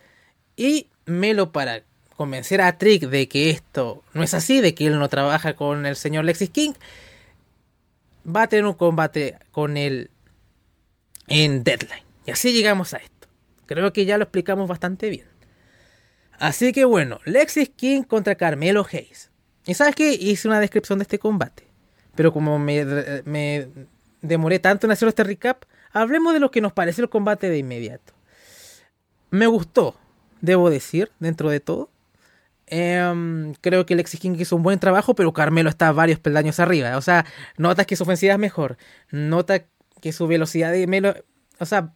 Y Melo para convencer a Trick de que esto no es así, de que él no trabaja con el señor Lexis King, va a tener un combate con él en Deadline. Y así llegamos a esto. Creo que ya lo explicamos bastante bien. Así que bueno, Lexis King contra Carmelo Hayes. Y sabes que hice una descripción de este combate. Pero como me, demoré tanto en hacer este recap, hablemos de lo que nos pareció el combate de inmediato. Me gustó, debo decir, dentro de todo. Em, creo que Lexis King hizo un buen trabajo, pero Carmelo está varios peldaños arriba. O sea, notas que su ofensiva es mejor. Nota que su velocidad de Melo. O sea,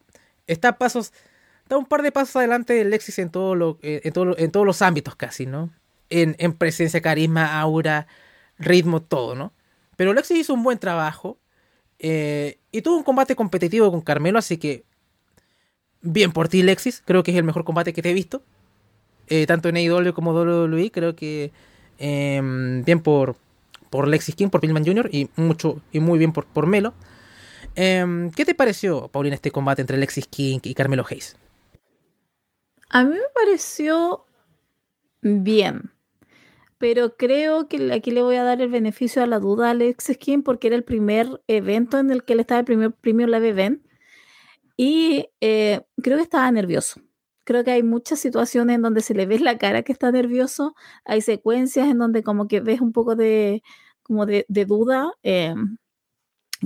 está pasos. Da un par de pasos adelante de Lexis en, todo lo, eh, en, todo, en todos los ámbitos casi, ¿no? En, en, presencia, carisma, aura, ritmo, todo, ¿no? Pero Lexis hizo un buen trabajo. Eh, y tuvo un combate competitivo con Carmelo, así que. Bien por ti, Lexis. Creo que es el mejor combate que te he visto. Eh, tanto en AEW como WWE, creo que em, bien por, por Lexis King, por Pillman Jr. y mucho y muy bien por, por Melo. Em, ¿Qué te pareció, Paulina, este combate entre Lexis King y Carmelo Hayes? A mí me pareció bien, pero creo que aquí le voy a dar el beneficio a la duda a Alexis King porque era el primer evento en el que él estaba el primer premio Live Event y eh, creo que estaba nervioso creo que hay muchas situaciones en donde se le ve la cara que está nervioso, hay secuencias en donde como que ves un poco de, como de, duda. Eh,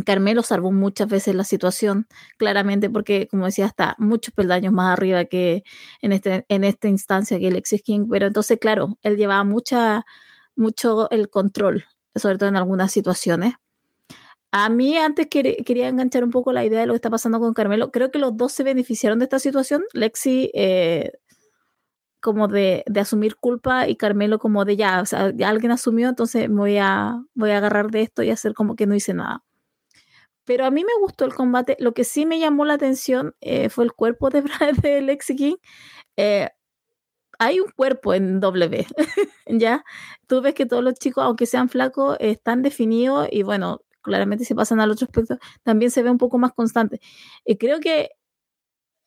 Carmelo salvó muchas veces la situación, claramente, porque, como decía, está muchos peldaños más arriba que en, este, en esta instancia que Alexis King, pero entonces, claro, él llevaba mucha, mucho el control, sobre todo en algunas situaciones. A mí antes quería enganchar un poco la idea de lo que está pasando con Carmelo. Creo que los dos se beneficiaron de esta situación. Lexi eh, como de, asumir culpa y Carmelo como de ya alguien asumió, entonces voy a, voy a agarrar de esto y hacer como que no hice nada. Pero a mí me gustó el combate. Lo que sí me llamó la atención eh, fue el cuerpo de, de Lexi King. Eh, hay un cuerpo en W, ¿ya? Tú ves que todos los chicos, aunque sean flacos, están definidos y bueno, claramente si pasan al otro aspecto, también se ve un poco más constante. Y creo que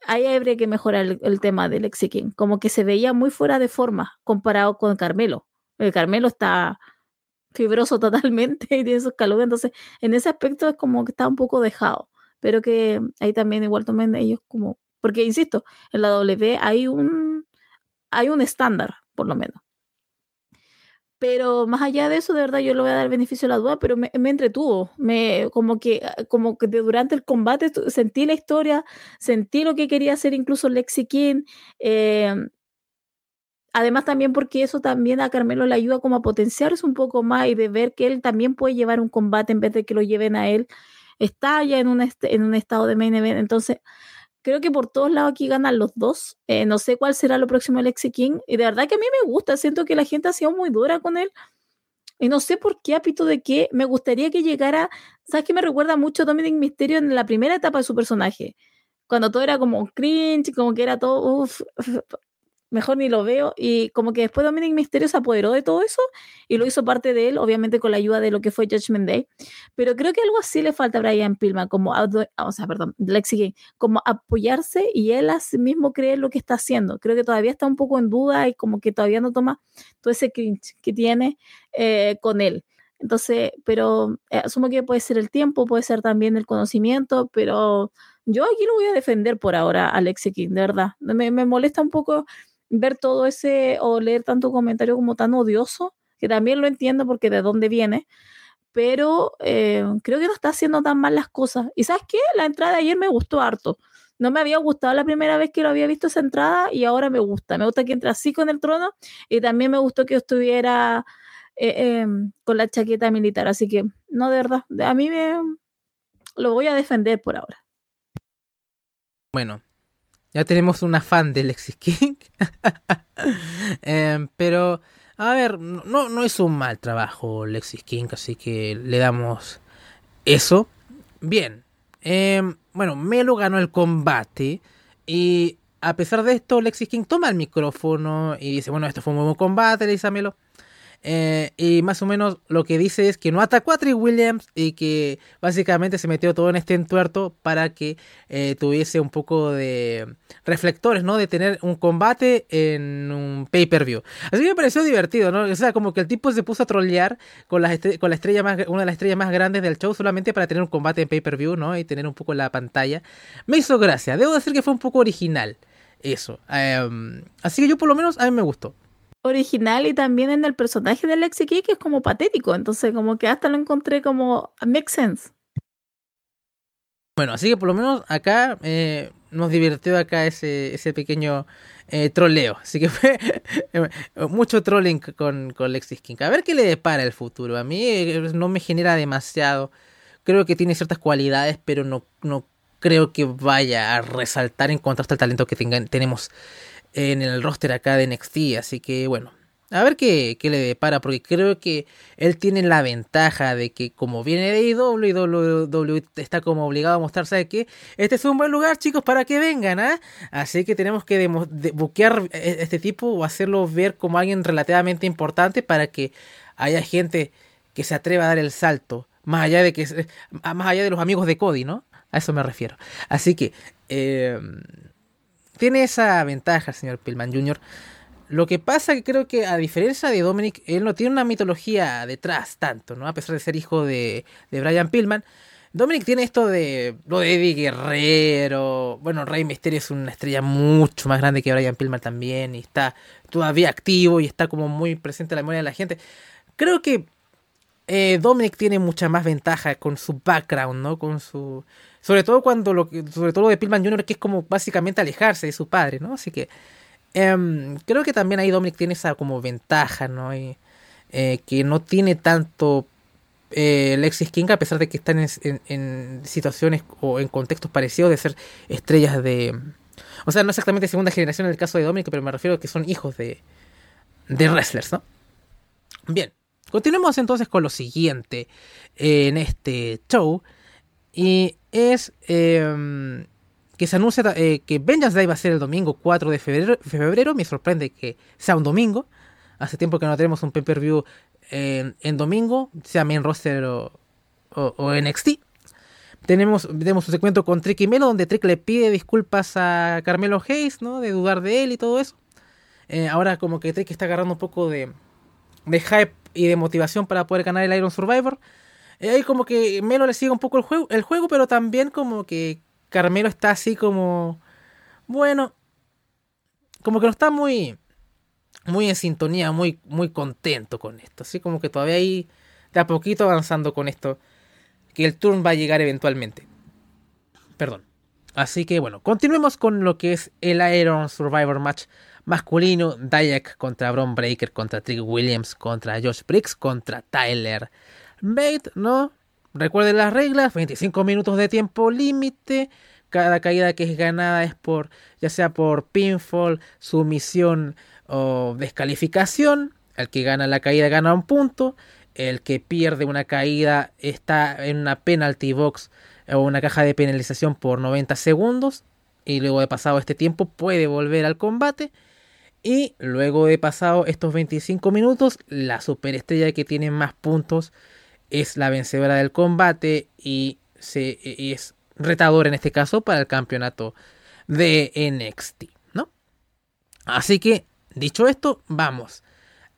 ahí habría que mejorar el, tema del Lexi King, como que se veía muy fuera de forma comparado con Carmelo. El Carmelo está fibroso totalmente y tiene sus calugas, entonces en ese aspecto es como que está un poco dejado, pero que ahí también igual tomen ellos como, porque insisto, en la W hay un, hay un estándar, por lo menos. Pero más allá de eso, de verdad, yo le voy a dar beneficio de la duda, pero me, entretuvo. Me, como, que, como que durante el combate sentí la historia, sentí lo que quería hacer incluso Lexi King. Eh, además también porque eso también a Carmelo le ayuda como a potenciarse un poco más y de ver que él también puede llevar un combate en vez de que lo lleven a él. Está ya en un, en un estado de main event. Entonces, creo que por todos lados aquí ganan los dos. Eh, no sé cuál será lo próximo de Lexi King. Y de verdad que a mí me gusta. Siento que la gente ha sido muy dura con él. Y no sé por qué, apito de qué. Me gustaría que llegara. ¿Sabes qué me recuerda mucho a Dominic Mysterio en la primera etapa de su personaje? Cuando todo era como cringe, como que era todo. Mejor ni lo veo. Y como que después Dominic Mysterio se apoderó de todo eso y lo hizo parte de él, obviamente con la ayuda de lo que fue Judgment Day. Pero creo que algo así le falta a Brian Pillman, como, o sea, perdón, Lexi como apoyarse y él a sí mismo creer lo que está haciendo. Creo que todavía está un poco en duda y como que todavía no toma todo ese cringe que tiene eh, con él. Entonces, pero eh, asumo que puede ser el tiempo, puede ser también el conocimiento, pero yo aquí lo voy a defender por ahora, Alexi King, de verdad. Me, me molesta un poco ver todo ese o leer tanto comentario como tan odioso, que también lo entiendo porque de dónde viene, pero eh, creo que no está haciendo tan mal las cosas. Y sabes qué, la entrada de ayer me gustó harto. No me había gustado la primera vez que lo había visto esa entrada y ahora me gusta. Me gusta que entre así con el trono y también me gustó que estuviera eh, em, con la chaqueta militar. Así que, no, de verdad, a mí me lo voy a defender por ahora. Bueno, ya tenemos una fan de Lexis King. Em, pero, a ver, no, no es un mal trabajo Lexis King, así que le damos eso. Bien. Em, bueno, Melo ganó el combate y a pesar de esto, Lexis King toma el micrófono y dice, bueno, esto fue un buen combate, le dice a Melo. Eh, y más o menos lo que dice es que no atacó a Trick Williams y que básicamente se metió todo en este entuerto para que eh, tuviese un poco de reflectores, ¿no? De tener un combate en un pay-per-view. Así que me pareció divertido, ¿no? O sea, como que el tipo se puso a trollear con, la con la estrella más, una de las estrellas más grandes del show solamente para tener un combate en pay-per-view, ¿no? Y tener un poco la pantalla. Me hizo gracia. Debo decir que fue un poco original eso. Em, así que yo por lo menos a mí me gustó original y también en el personaje de Lexi Key, que es como patético. Entonces, como que hasta lo encontré como make sense. Bueno, así que por lo menos acá eh, nos divirtió acá ese, ese pequeño eh, troleo. Así que fue eh, mucho trolling con, con Lexis King. A ver qué le depara el futuro. A mí no me genera demasiado. Creo que tiene ciertas cualidades, pero no, no creo que vaya a resaltar en contraste al talento que tenemos en el roster acá de NXT. Así que bueno, a ver qué, qué, le depara, porque creo que él tiene la ventaja de que como viene de IW y está como obligado a mostrarse que este es un buen lugar, chicos, para que vengan, ¿ah? Así que tenemos que buquear e, este tipo o hacerlo ver como alguien relativamente importante para que haya gente que se atreva a dar el salto, más allá de que más allá de los amigos de Cody, ¿no? A eso me refiero. Así que eh, tiene esa ventaja, señor Pillman Jr. Lo que pasa que creo que a diferencia de Dominic, él no tiene una mitología detrás tanto, ¿no? A pesar de ser hijo de, de Brian Pillman. Dominic tiene esto de lo de Eddie Guerrero. Bueno, Rey Mysterio es una estrella mucho más grande que Brian Pillman también. Y está todavía activo y está como muy presente en la memoria de la gente. Creo que eh, Dominic tiene mucha más ventaja con su background, ¿no? Con su sobre todo cuando lo sobre todo lo de Pillman Jr., que es como básicamente alejarse de su padre, ¿no? Así que em, creo que también ahí Dominic tiene esa como ventaja, ¿no? Y, eh, que no tiene tanto eh, Lexis King, a pesar de que están en, situaciones o en contextos parecidos de ser estrellas de. O sea, no exactamente segunda generación en el caso de Dominic, pero me refiero a que son hijos de, de wrestlers, ¿no? Bien, continuemos entonces con lo siguiente en este show. Y es em, que se anuncia eh, que Vengeance Day va a ser el domingo 4 de febrero, Me sorprende que sea un domingo. Hace tiempo que no tenemos un pay-per-view en, domingo, sea main roster o, o, NXT. Tenemos, tenemos un segmento con Trick y Melo donde Trick le pide disculpas a Carmelo Hayes, ¿no? De dudar de él y todo eso. Eh, ahora como que Trick está agarrando un poco de, de hype y de motivación para poder ganar el Iron Survivor. Eh, ahí como que Melo le sigue un poco el juego, el juego, pero también como que Carmelo está así como, bueno, como que no está muy, muy en sintonía, muy, muy contento con esto. Así como que todavía ahí de a poquito avanzando con esto, que el turn va a llegar eventualmente. Perdón. Así que bueno, continuemos con lo que es el Iron Survivor Match masculino. Dayak contra Bron Breaker, contra Trick Williams, contra Josh Briggs, contra Tyler Bait, ¿no? Recuerden las reglas, 25 minutos de tiempo límite. Cada caída que es ganada es por, ya sea por pinfall, sumisión o descalificación. El que gana la caída gana un punto. El que pierde una caída está en una penalty box o una caja de penalización por 90 segundos. Y luego de pasado este tiempo puede volver al combate. Y luego de pasado estos 25 minutos, la superestrella que tiene más puntos es la vencedora del combate y, se, es retadora en este caso para el campeonato de NXT, ¿no? Así que, dicho esto, vamos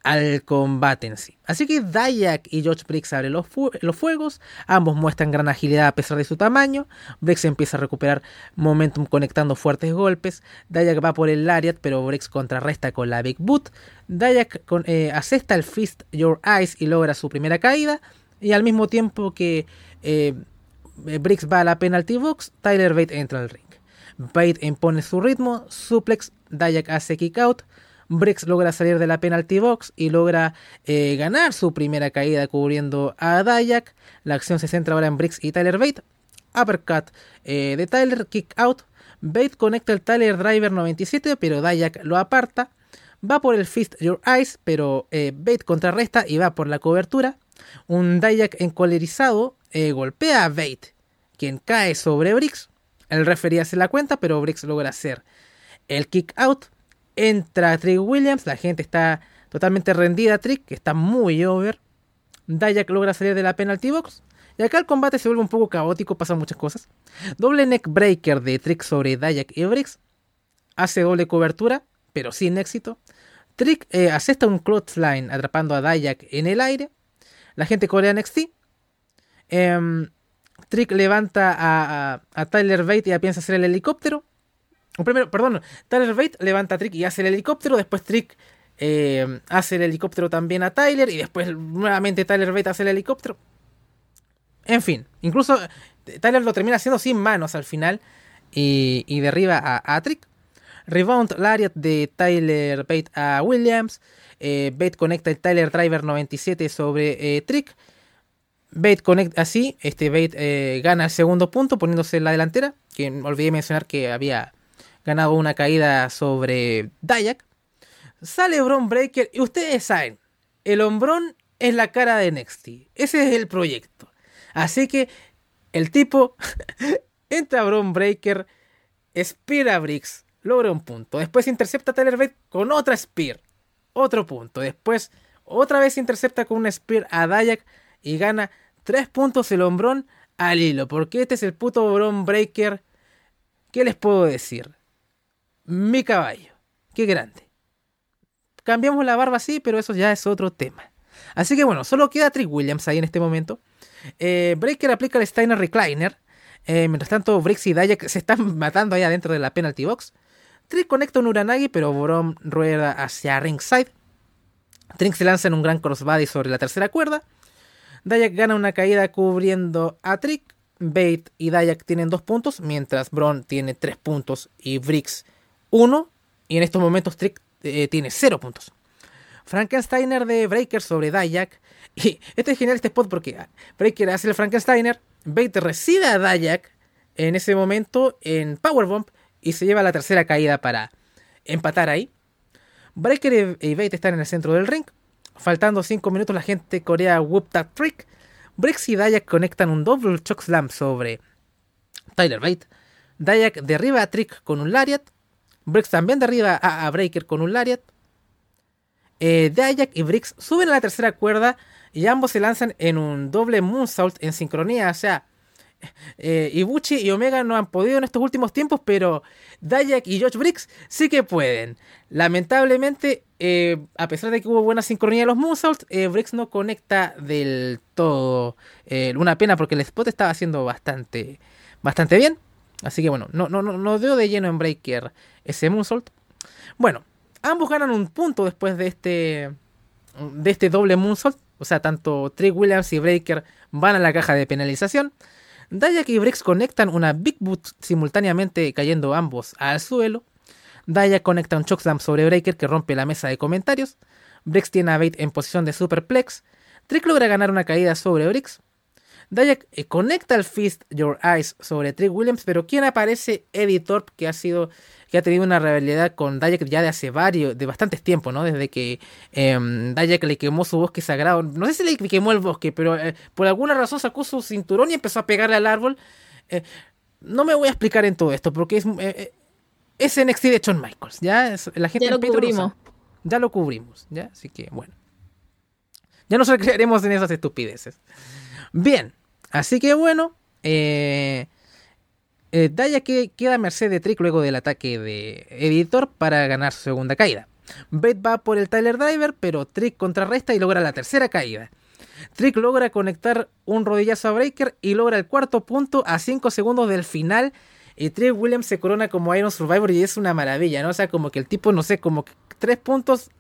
al combate en sí. Así que Dayak y George Briggs abren los, los, fuegos, ambos muestran gran agilidad a pesar de su tamaño, Briggs empieza a recuperar momentum conectando fuertes golpes, Dayak va por el Lariat pero Briggs contrarresta con la Big Boot, Dayak con, eh, asesta el Fist Your Eyes y logra su primera caída, y al mismo tiempo que eh, Briggs va a la penalty box, Tyler Bate entra al ring. Bate impone su ritmo, suplex, Dayak hace kick out, Briggs logra salir de la penalty box y logra eh, ganar su primera caída cubriendo a Dayak. La acción se centra ahora en Briggs y Tyler Bate. Uppercut eh, de Tyler, kick out. Bate conecta el Tyler Driver 97, pero Dayak lo aparta. Va por el Fist Your Eyes, pero Bate contrarresta y va por la cobertura. Un Dayak encolerizado eh, golpea a Bate, quien cae sobre Briggs. El referee hace la cuenta, pero Briggs logra hacer el kick out. Entra Trick Williams, la gente está totalmente rendida a Trick, que está muy over. Dayak logra salir de la penalty box. Y acá el combate se vuelve un poco caótico, pasan muchas cosas. Doble neck breaker de Trick sobre Dayak y Briggs. Hace doble cobertura, pero sin éxito. Trick eh, asesta un clothesline atrapando a Dayak en el aire. La gente corea NXT. Em, Trick levanta a, Tyler Bate y piensa hacer el helicóptero. primero, perdón, Tyler Bate levanta a Trick y hace el helicóptero. Después Trick em, hace el helicóptero también a Tyler. Y después nuevamente Tyler Bate hace el helicóptero. En fin, incluso Tyler lo termina haciendo sin manos al final. Y, derriba a, Trick. Rebound Lariat de Tyler Bate a Williams. Eh, Bate conecta el Tyler Driver 97 sobre eh, Trick. Bate conecta así. Este Bate eh, gana el segundo punto poniéndose en la delantera. Que olvidé mencionar que había ganado una caída sobre Dayak. Sale Bron Breaker y ustedes saben, el hombrón es la cara de Nexty. Ese es el proyecto. Así que el tipo entra a Bron Breaker, Spear a Briggs, logra un punto. Después intercepta a Tyler Bate con otra Spear, otro punto. Después otra vez intercepta con una Spear a Dayak y gana 3 puntos el hombrón al hilo. Porque este es el puto hombrón breaker. ¿Qué les puedo decir? Mi caballo. Qué grande. Cambiamos la barba sí, pero eso ya es otro tema. Así que bueno, solo queda Trick Williams ahí en este momento. Eh, breaker aplica el Steiner Recliner. Eh, mientras tanto, Brix y Dayak se están matando ahí adentro de la penalty box. Trick conecta un Uranagi, pero Brom rueda hacia ringside. Trick se lanza en un gran crossbody sobre la tercera cuerda. Dayak gana una caída cubriendo a Trick. Bate y Dayak tienen dos puntos, mientras Bron tiene tres puntos y Brix uno. Y en estos momentos Trick eh, tiene cero puntos. Frankensteiner de Breaker sobre Dayak. Y este es genial este spot porque Breaker hace el Frankensteiner. Bate recibe a Dayak en ese momento en Powerbomb y se lleva la tercera caída para empatar ahí. Breaker y Bate están en el centro del ring. Faltando 5 minutos, la gente corea Whoop That Trick. Brix y Dayak conectan un double choke slam sobre Tyler Bate. Dayak derriba a Trick con un Lariat. Brix también derriba a, Breaker con un Lariat. Eh, Dayak y Brix suben a la tercera cuerda y ambos se lanzan en un doble moonsault en sincronía. O sea, eh, Ibuchi y Omega no han podido en estos últimos tiempos, pero Dayak y Josh Briggs sí que pueden. Lamentablemente, eh, a pesar de que hubo buena sincronía de los moonsaults, eh, Briggs no conecta del todo. Eh, una pena porque el spot estaba haciendo bastante, bastante bien. Así que bueno, no, no, no, no dio de lleno en Breaker ese moonsault. Bueno, ambos ganan un punto después de este, de este doble moonsault. O sea, tanto Trick Williams y Breaker van a la caja de penalización. Dayak y Briggs conectan una Big Boot simultáneamente cayendo ambos al suelo. Dayak conecta un chokeslam sobre Breaker que rompe la mesa de comentarios. Briggs tiene a Bate en posición de superplex. Trick logra ganar una caída sobre Briggs. Dayak eh, conecta el Fist Your Eyes sobre Trick Williams, pero quien aparece Eddie Thorpe, que ha sido que ha tenido una rivalidad con Dayak ya de hace varios, de bastantes tiempos, ¿no? Desde que eh, Dayak le quemó su bosque sagrado. No sé si le quemó el bosque, pero eh, por alguna razón sacó su cinturón y empezó a pegarle al árbol. Eh, no me voy a explicar en todo esto, porque es, eh, es NXT de Shawn Michaels, ¿ya? la gente ya lo cubrimos. ya lo cubrimos, ¿ya? Así que, bueno. Ya nos recrearemos en esas estupideces. Bien, así que bueno, eh, eh, Daya que queda a merced de Trick luego del ataque de Editor para ganar su segunda caída. Bate va por el Tyler Driver, pero Trick contrarresta y logra la tercera caída. Trick logra conectar un rodillazo a Breaker y logra el cuarto punto a 5 segundos del final. Y Trick Williams se corona como Iron Survivor y es una maravilla, ¿no? O sea, como que el tipo, no sé, como que 3 puntos.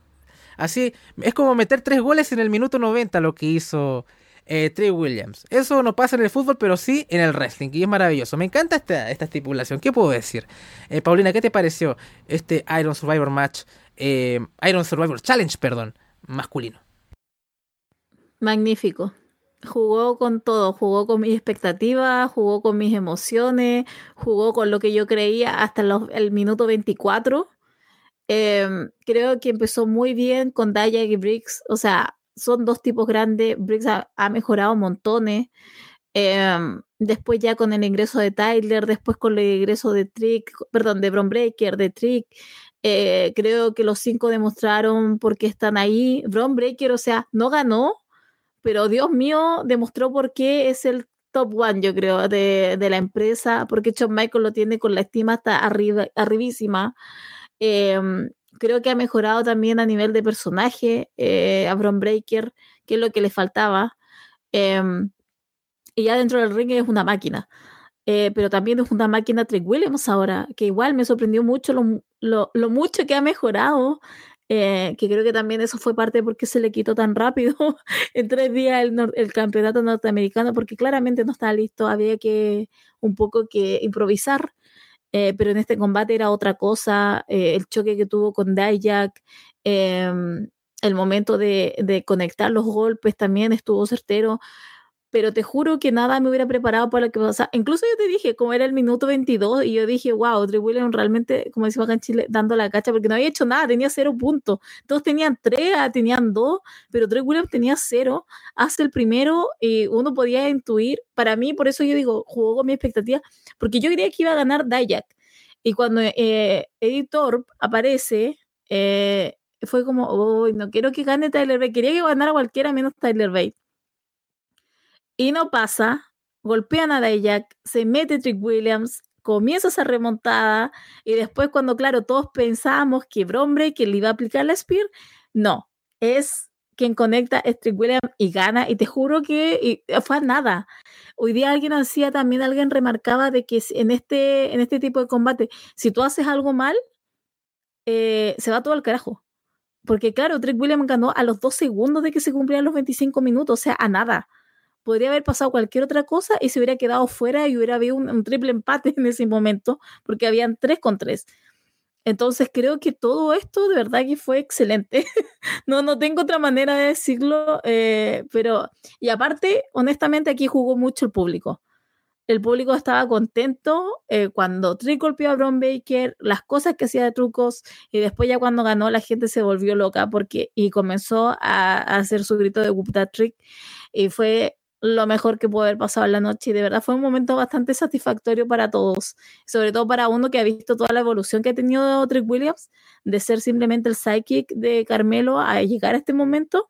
Así, es como meter 3 goles en el minuto 90 lo que hizo eh, Trey Williams. Eso no pasa en el fútbol, pero sí en el wrestling, y es maravilloso. Me encanta esta, esta estipulación. ¿Qué puedo decir? Eh, Paulina, ¿qué te pareció este Iron Survivor Match? Eh, Iron Survivor Challenge, perdón, masculino. Magnífico. Jugó con todo, jugó con mis expectativas, jugó con mis emociones, jugó con lo que yo creía hasta el minuto 24. Em, creo que empezó muy bien con Daya y Briggs. O sea, son dos tipos grandes. Briggs ha, mejorado montones. Em, después ya con el ingreso de Tyler, después con el ingreso de Trick, perdón, de Bron Breaker, de Trick, eh, creo que los cinco demostraron por qué están ahí. Bron Breaker, o sea, no ganó, pero Dios mío, demostró por qué es el top one, yo creo, de, la empresa, porque John Michael lo tiene con la estima hasta arriba, arribísima. Em, creo que ha mejorado también a nivel de personaje eh, a Bron Breaker, que es lo que le faltaba. Em, y ya dentro del ring es una máquina. Eh, pero también es una máquina Trick Williams ahora, que igual me sorprendió mucho lo, mucho que ha mejorado, eh, que creo que también eso fue parte de por qué se le quitó tan rápido en tres días el, campeonato norteamericano, porque claramente no estaba listo, había que un poco que improvisar, eh, pero en este combate era otra cosa, el choque que tuvo con Dijak, em, el momento de, de conectar los golpes también estuvo certero pero te juro que nada me hubiera preparado para lo que pasaba. Incluso yo te dije, como era el minuto 22, y yo dije, wow, Drew Williams realmente, como decimos acá Chile, dando la cacha, porque no había hecho nada, tenía cero puntos. Todos tenían tres, ah, tenían dos, pero Drew Williams tenía cero. Hace el primero, y uno podía intuir, para mí, por eso yo digo, jugó con mi expectativa, porque yo creía que iba a ganar Dayak. Y cuando eh, Eddie aparece, eh, fue como, oh, no quiero que gane Tyler Bate, quería que ganara cualquiera menos Tyler Bate y no pasa, golpean a Dayak, se mete Trick Williams, comienza esa remontada y después cuando, claro, todos pensábamos que Brombre, que le iba a aplicar la Spear, no, es quien conecta es Trick Williams y gana y te juro que fue a nada. Hoy día alguien hacía también, alguien remarcaba de que en este, en este tipo de combate, si tú haces algo mal, eh, se va todo al carajo. Porque claro, Trick Williams ganó a los dos segundos de que se cumplían los 25 minutos, o sea, a nada podría haber pasado cualquier otra cosa y se hubiera quedado fuera y hubiera habido un, triple empate en ese momento, porque habían tres con tres. Entonces creo que todo esto de verdad que fue excelente. no, no tengo otra manera de decirlo, eh, pero y aparte, honestamente aquí jugó mucho el público. El público estaba contento eh, cuando Trick golpeó a Bron Baker, las cosas que hacía de trucos, y después ya cuando ganó la gente se volvió loca porque y comenzó a, hacer su grito de Whoop Trick y fue lo mejor que pudo haber pasado en la noche y de verdad fue un momento bastante satisfactorio para todos, sobre todo para uno que ha visto toda la evolución que ha tenido Trick Williams de ser simplemente el psychic de Carmelo a llegar a este momento.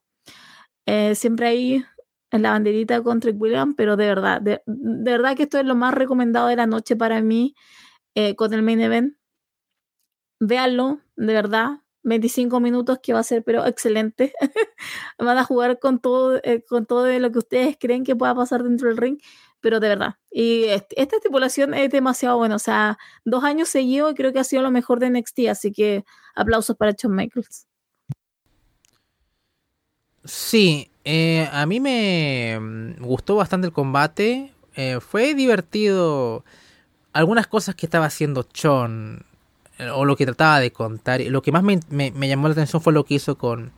Eh, siempre ahí en la banderita con Trick Williams, pero de verdad, de, verdad que esto es lo más recomendado de la noche para mí eh, con el main event. Véanlo, de verdad, 25 minutos que va a ser pero excelente. Van a jugar con todo, eh, con todo lo que ustedes creen que pueda pasar dentro del ring, pero de verdad. Y esta estipulación es demasiado buena, o sea, dos años seguidos creo que ha sido lo mejor de NXT, así que aplausos para Shawn Michaels. Sí, eh, a mí me mm, gustó bastante el combate, eh, fue divertido algunas cosas que estaba haciendo Chon o lo que trataba de contar. Lo que más me, llamó la atención fue lo que hizo con,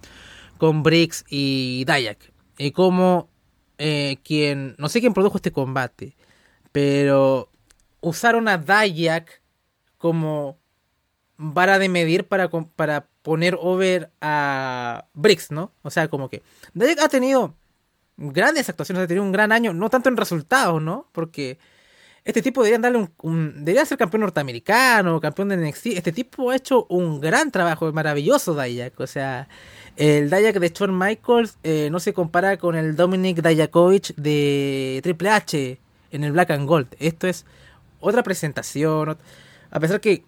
con Briggs y Dayak. Y cómo eh, quien, no sé quién produjo este combate, pero usaron a Dayak como vara de medir para, para poner over a Briggs, ¿no? O sea, como que Dayak ha tenido grandes actuaciones, ha tenido un gran año, no tanto en resultados, ¿no? Porque este tipo debería darle un, debería ser campeón norteamericano, campeón de NXT. Este tipo ha hecho un gran trabajo, maravilloso Dayak. O sea, el Dayak de Shawn Michaels eh, no se compara con el Dominic Dayakovic de Triple H en el Black and Gold. Esto es otra presentación. A pesar que,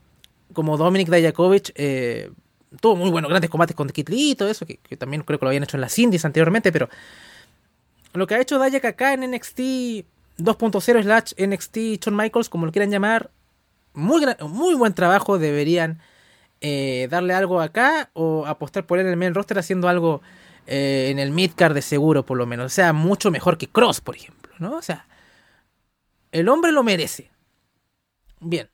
como Dominic Dayakovic, eh, tuvo muy buenos, grandes combates con Kid Lee y todo eso, que, también creo que lo habían hecho en las Indies anteriormente, pero lo que ha hecho Dayak acá en NXT 2.0 slash NXT Shawn Michaels, como lo quieran llamar. Muy, muy buen trabajo, deberían eh, darle algo acá o apostar por él en el main roster haciendo algo eh, en el midcard de seguro, por lo menos. O sea, mucho mejor que Cross, por ejemplo, ¿no? O sea, el hombre lo merece. Bien.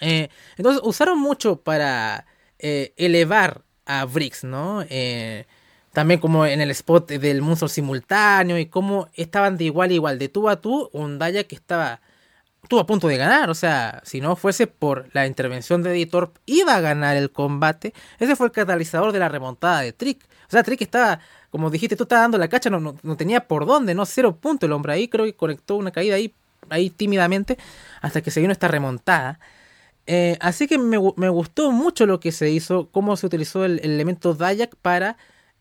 Eh, entonces, usaron mucho para elevar a Briggs, ¿no? También como en el spot del Moonsault simultáneo y cómo estaban de igual a igual, de tú a tú, un Daya que estaba estuvo a punto de ganar, o sea, si no fuese por la intervención de Editor, iba a ganar el combate. Ese fue el catalizador de la remontada de Trick. O sea, Trick estaba como dijiste, tú estabas dando la cacha, no, no, tenía por dónde, no, cero punto el hombre ahí, creo que conectó una caída ahí, ahí tímidamente, hasta que se vino esta remontada. Eh, así que me, gustó mucho lo que se hizo, cómo se utilizó el, elemento Dayak para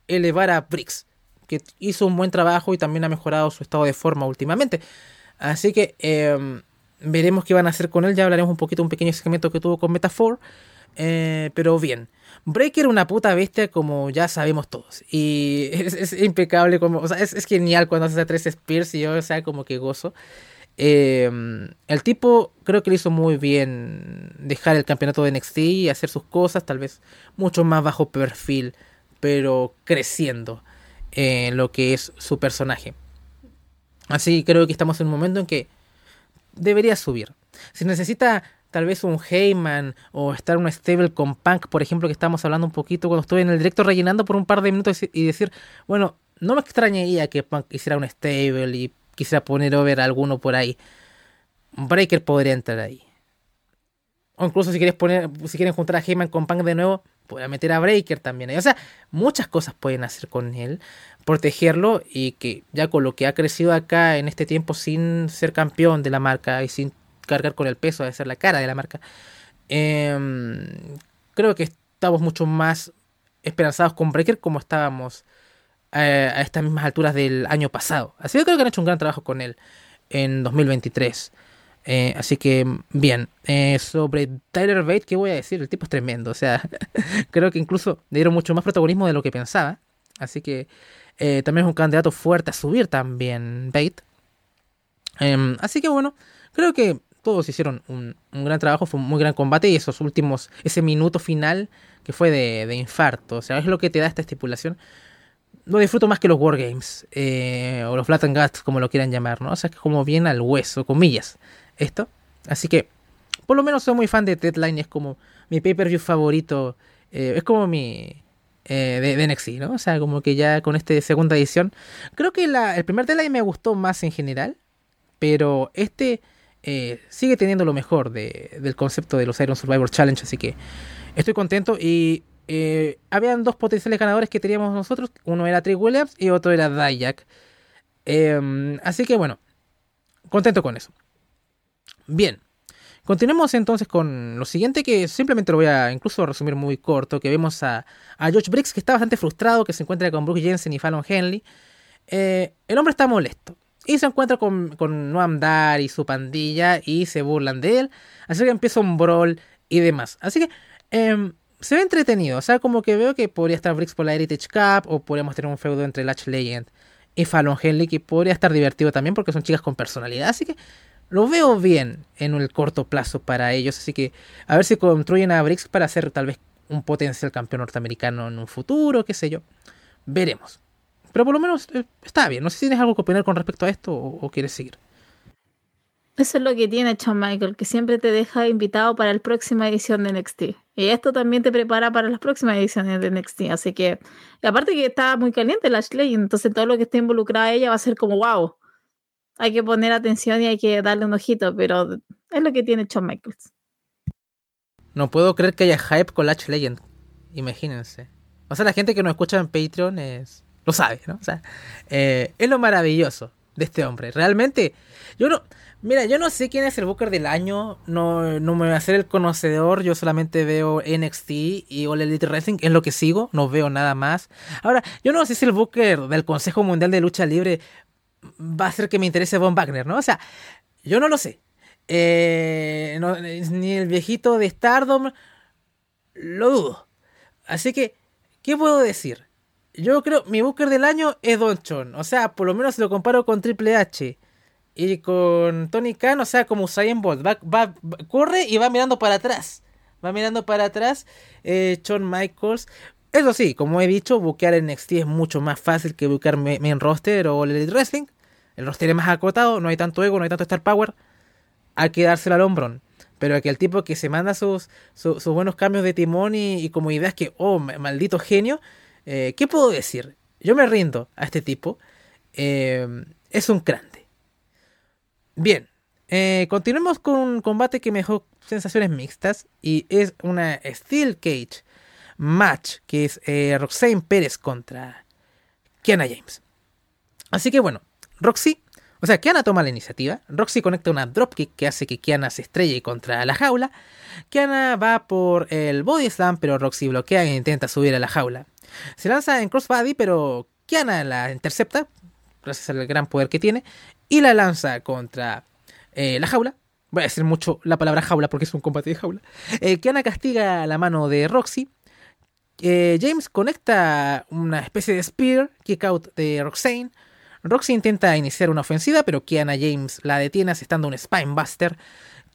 elevar a Brix, que hizo un buen trabajo y también ha mejorado su estado de forma últimamente. Así que em, veremos qué van a hacer con él, ya hablaremos un poquito, un pequeño segmento que tuvo con Metafor. Eh, pero bien, Breaker una puta bestia como ya sabemos todos. Y es, impecable, como, o sea, es, genial cuando hace tres Spears y yo, o sea, como que gozo. Eh, el tipo creo que le hizo muy bien dejar el campeonato de NXT y hacer sus cosas, tal vez mucho más bajo perfil, pero creciendo en lo que es su personaje. Así creo que estamos en un momento en que debería subir. Si necesita tal vez un Heyman o estar un stable con Punk, por ejemplo, que estábamos hablando un poquito cuando estuve en el directo rellenando por un par de minutos y decir, bueno, no me extrañaría que Punk hiciera un stable y quisiera poner over a alguno por ahí. Breaker podría entrar ahí. O incluso si quieres poner, si quieren juntar a Heyman con Punk de nuevo, puede meter a Breaker también. O sea, muchas cosas pueden hacer con él, protegerlo y que ya con lo que ha crecido acá en este tiempo sin ser campeón de la marca y sin cargar con el peso de ser la cara de la marca. Em, creo que estamos mucho más esperanzados con Breaker como estábamos eh, a estas mismas alturas del año pasado. Así que creo que han hecho un gran trabajo con él en 2023. Eh, así que, bien, eh, sobre Tyler Bate, ¿qué voy a decir? El tipo es tremendo. O sea, creo que incluso le dieron mucho más protagonismo de lo que pensaba. Así que también es un candidato fuerte a subir también Bate. Em, así que bueno, creo que todos hicieron un, gran trabajo, fue un muy gran combate y esos últimos, ese minuto final que fue de, infarto, o sea, es lo que te da esta estipulación. Lo disfruto más que los Wargames, eh, o los Flat and Guts, como lo quieran llamar, ¿no? O sea, es como bien al hueso, comillas, esto. Así que, por lo menos soy muy fan de Deadline, es como mi pay-per-view favorito, eh, es como mi... Eh, de, de, NXT, ¿no? O sea, como que ya con esta segunda edición. Creo que el primer Deadline me gustó más en general, pero este eh, sigue teniendo lo mejor del concepto de los Iron Survivor Challenge, así que estoy contento y habían dos potenciales ganadores que teníamos nosotros, uno era Trick Williams y otro era Dayak. Em, así que bueno, contento con eso. Bien, continuemos entonces con lo siguiente que simplemente lo voy a incluso resumir muy corto, que vemos a, a George Briggs que está bastante frustrado, que se encuentra con Brooke Jensen y Fallon Henley. Eh, el hombre está molesto. Y se encuentra con, con Noam Dar y su pandilla y se burlan de él. Así que empieza un brawl y demás. Así que em, se ve entretenido. O sea, como que veo que podría estar Briggs por la Heritage Cup o podríamos tener un feudo entre Latch Legend y Fallon Henley que podría estar divertido también porque son chicas con personalidad. Así que lo veo bien en el corto plazo para ellos. Así que a ver si construyen a Briggs para ser tal vez un potencial campeón norteamericano en un futuro, qué sé yo. Veremos. Pero por lo menos eh, está bien. No sé si tienes algo que opinar con respecto a esto o, quieres seguir. Eso es lo que tiene Shawn Michael, que siempre te deja invitado para la próxima edición de NXT. Y esto también te prepara para las próximas ediciones de NXT. Así que, aparte que está muy caliente la Ashley, entonces todo lo que esté involucrado a ella va a ser como wow. Hay que poner atención y hay que darle un ojito, pero es lo que tiene Shawn Michaels. No puedo creer que haya hype con Latch Legend. Imagínense. O sea, la gente que nos escucha en Patreon es lo sabe, ¿no? O sea, eh, es lo maravilloso de este hombre. Realmente, yo no. Mira, yo no sé quién es el Booker del año, no, no me voy a hacer el conocedor, yo solamente veo NXT y All Elite Wrestling, es lo que sigo, no veo nada más. Ahora, yo no sé si el Booker del Consejo Mundial de Lucha Libre va a hacer que me interese Von Wagner, ¿no? O sea, yo no lo sé. Eh, ni el viejito de Stardom, lo dudo. Así que, ¿qué puedo decir? yo creo, mi Booker del año es Don Chon. O sea, por lo menos lo comparo con Triple H y con Tony Khan, o sea, como Usain Bolt. Va, corre y va mirando para atrás. Va mirando para atrás. Eh, Michaels. Eso sí, como he dicho, buquear en NXT es mucho más fácil que buquear main roster o Elite Wrestling. El roster es más acotado, no hay tanto ego, no hay tanto star power. Hay que dárselo al hombrón. Pero que el tipo que se manda sus, buenos cambios de timón y, y como ideas que, oh, maldito genio, eh, ¿Qué puedo decir? Yo me rindo a este tipo. Eh, es un grande. Bien, eh, continuemos con un combate que me dejó sensaciones mixtas y es una Steel Cage match que es Roxane Pérez contra Kiana James. Así que bueno, Roxy, o sea, Kiana toma la iniciativa, Roxy conecta una dropkick que hace que Kiana se estrelle contra la jaula, Kiana va por el body slam, pero Roxy bloquea e intenta subir a la jaula. Se lanza en crossbody, pero Kiana la intercepta, gracias al gran poder que tiene, y la lanza contra eh, la jaula. Voy a decir mucho la palabra jaula porque es un combate de jaula. Eh, Kiana castiga la mano de Roxy. Eh, James conecta una especie de spear, kick out de Roxane. Roxy intenta iniciar una ofensiva, pero Kiana James la detiene asestando un Spinebuster.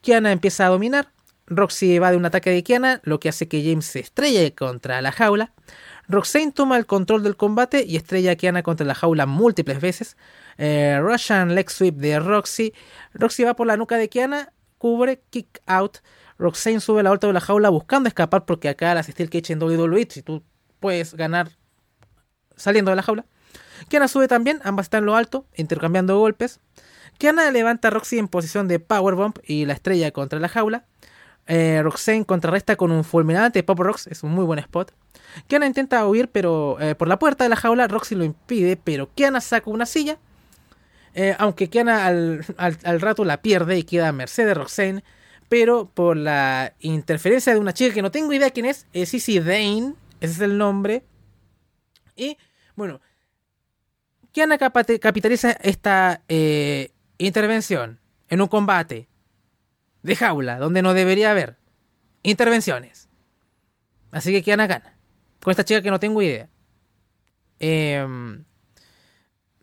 Kiana empieza a dominar. Roxy va de un ataque de Kiana, lo que hace que James se estrelle contra la jaula. Roxane toma el control del combate y estrella a Kiana contra la jaula múltiples veces. Eh, Russian leg sweep de Roxy. Roxy va por la nuca de Kiana, cubre, kick out. Roxane sube a la alta de la jaula buscando escapar porque acá las Steel Cage en WWE, si tú puedes ganar saliendo de la jaula. Kiana sube también, ambas están en lo alto, intercambiando golpes. Kiana levanta a Roxy en posición de powerbomb y la estrella contra la jaula. Eh, Roxane contrarresta con un fulminante Pop Rocks, es un muy buen spot. Kiana intenta huir pero eh, por la puerta de la jaula, Roxy lo impide, pero Kiana saca una silla. Eh, aunque Kiana al, rato la pierde y queda a merced de Roxane, pero por la interferencia de una chica que no tengo idea quién es, es Sissy Dane, ese es el nombre. Y bueno, Kiana capitaliza esta intervención en un combate de jaula, donde no debería haber intervenciones. Así que Kiana gana. Con esta chica que no tengo idea. Em,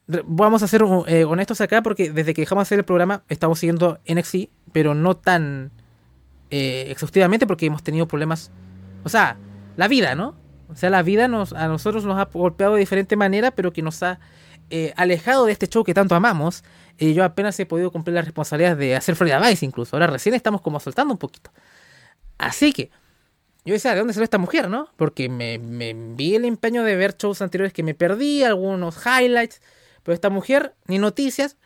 vamos a ser eh, honestos acá porque desde que dejamos de hacer el programa estamos siguiendo NXT, pero no tan eh, exhaustivamente porque hemos tenido problemas. O sea, la vida, ¿no? O sea, la vida nos, a nosotros nos ha golpeado de diferente manera, pero que nos ha eh, alejado de este show que tanto amamos, y yo apenas he podido cumplir las responsabilidades de hacer Florida Vice incluso. Ahora recién estamos como soltando un poquito. Así que, yo decía, ¿de dónde salió esta mujer, no? Porque me, me vi el empeño de ver shows anteriores que me perdí, algunos highlights, pero esta mujer, ni noticias.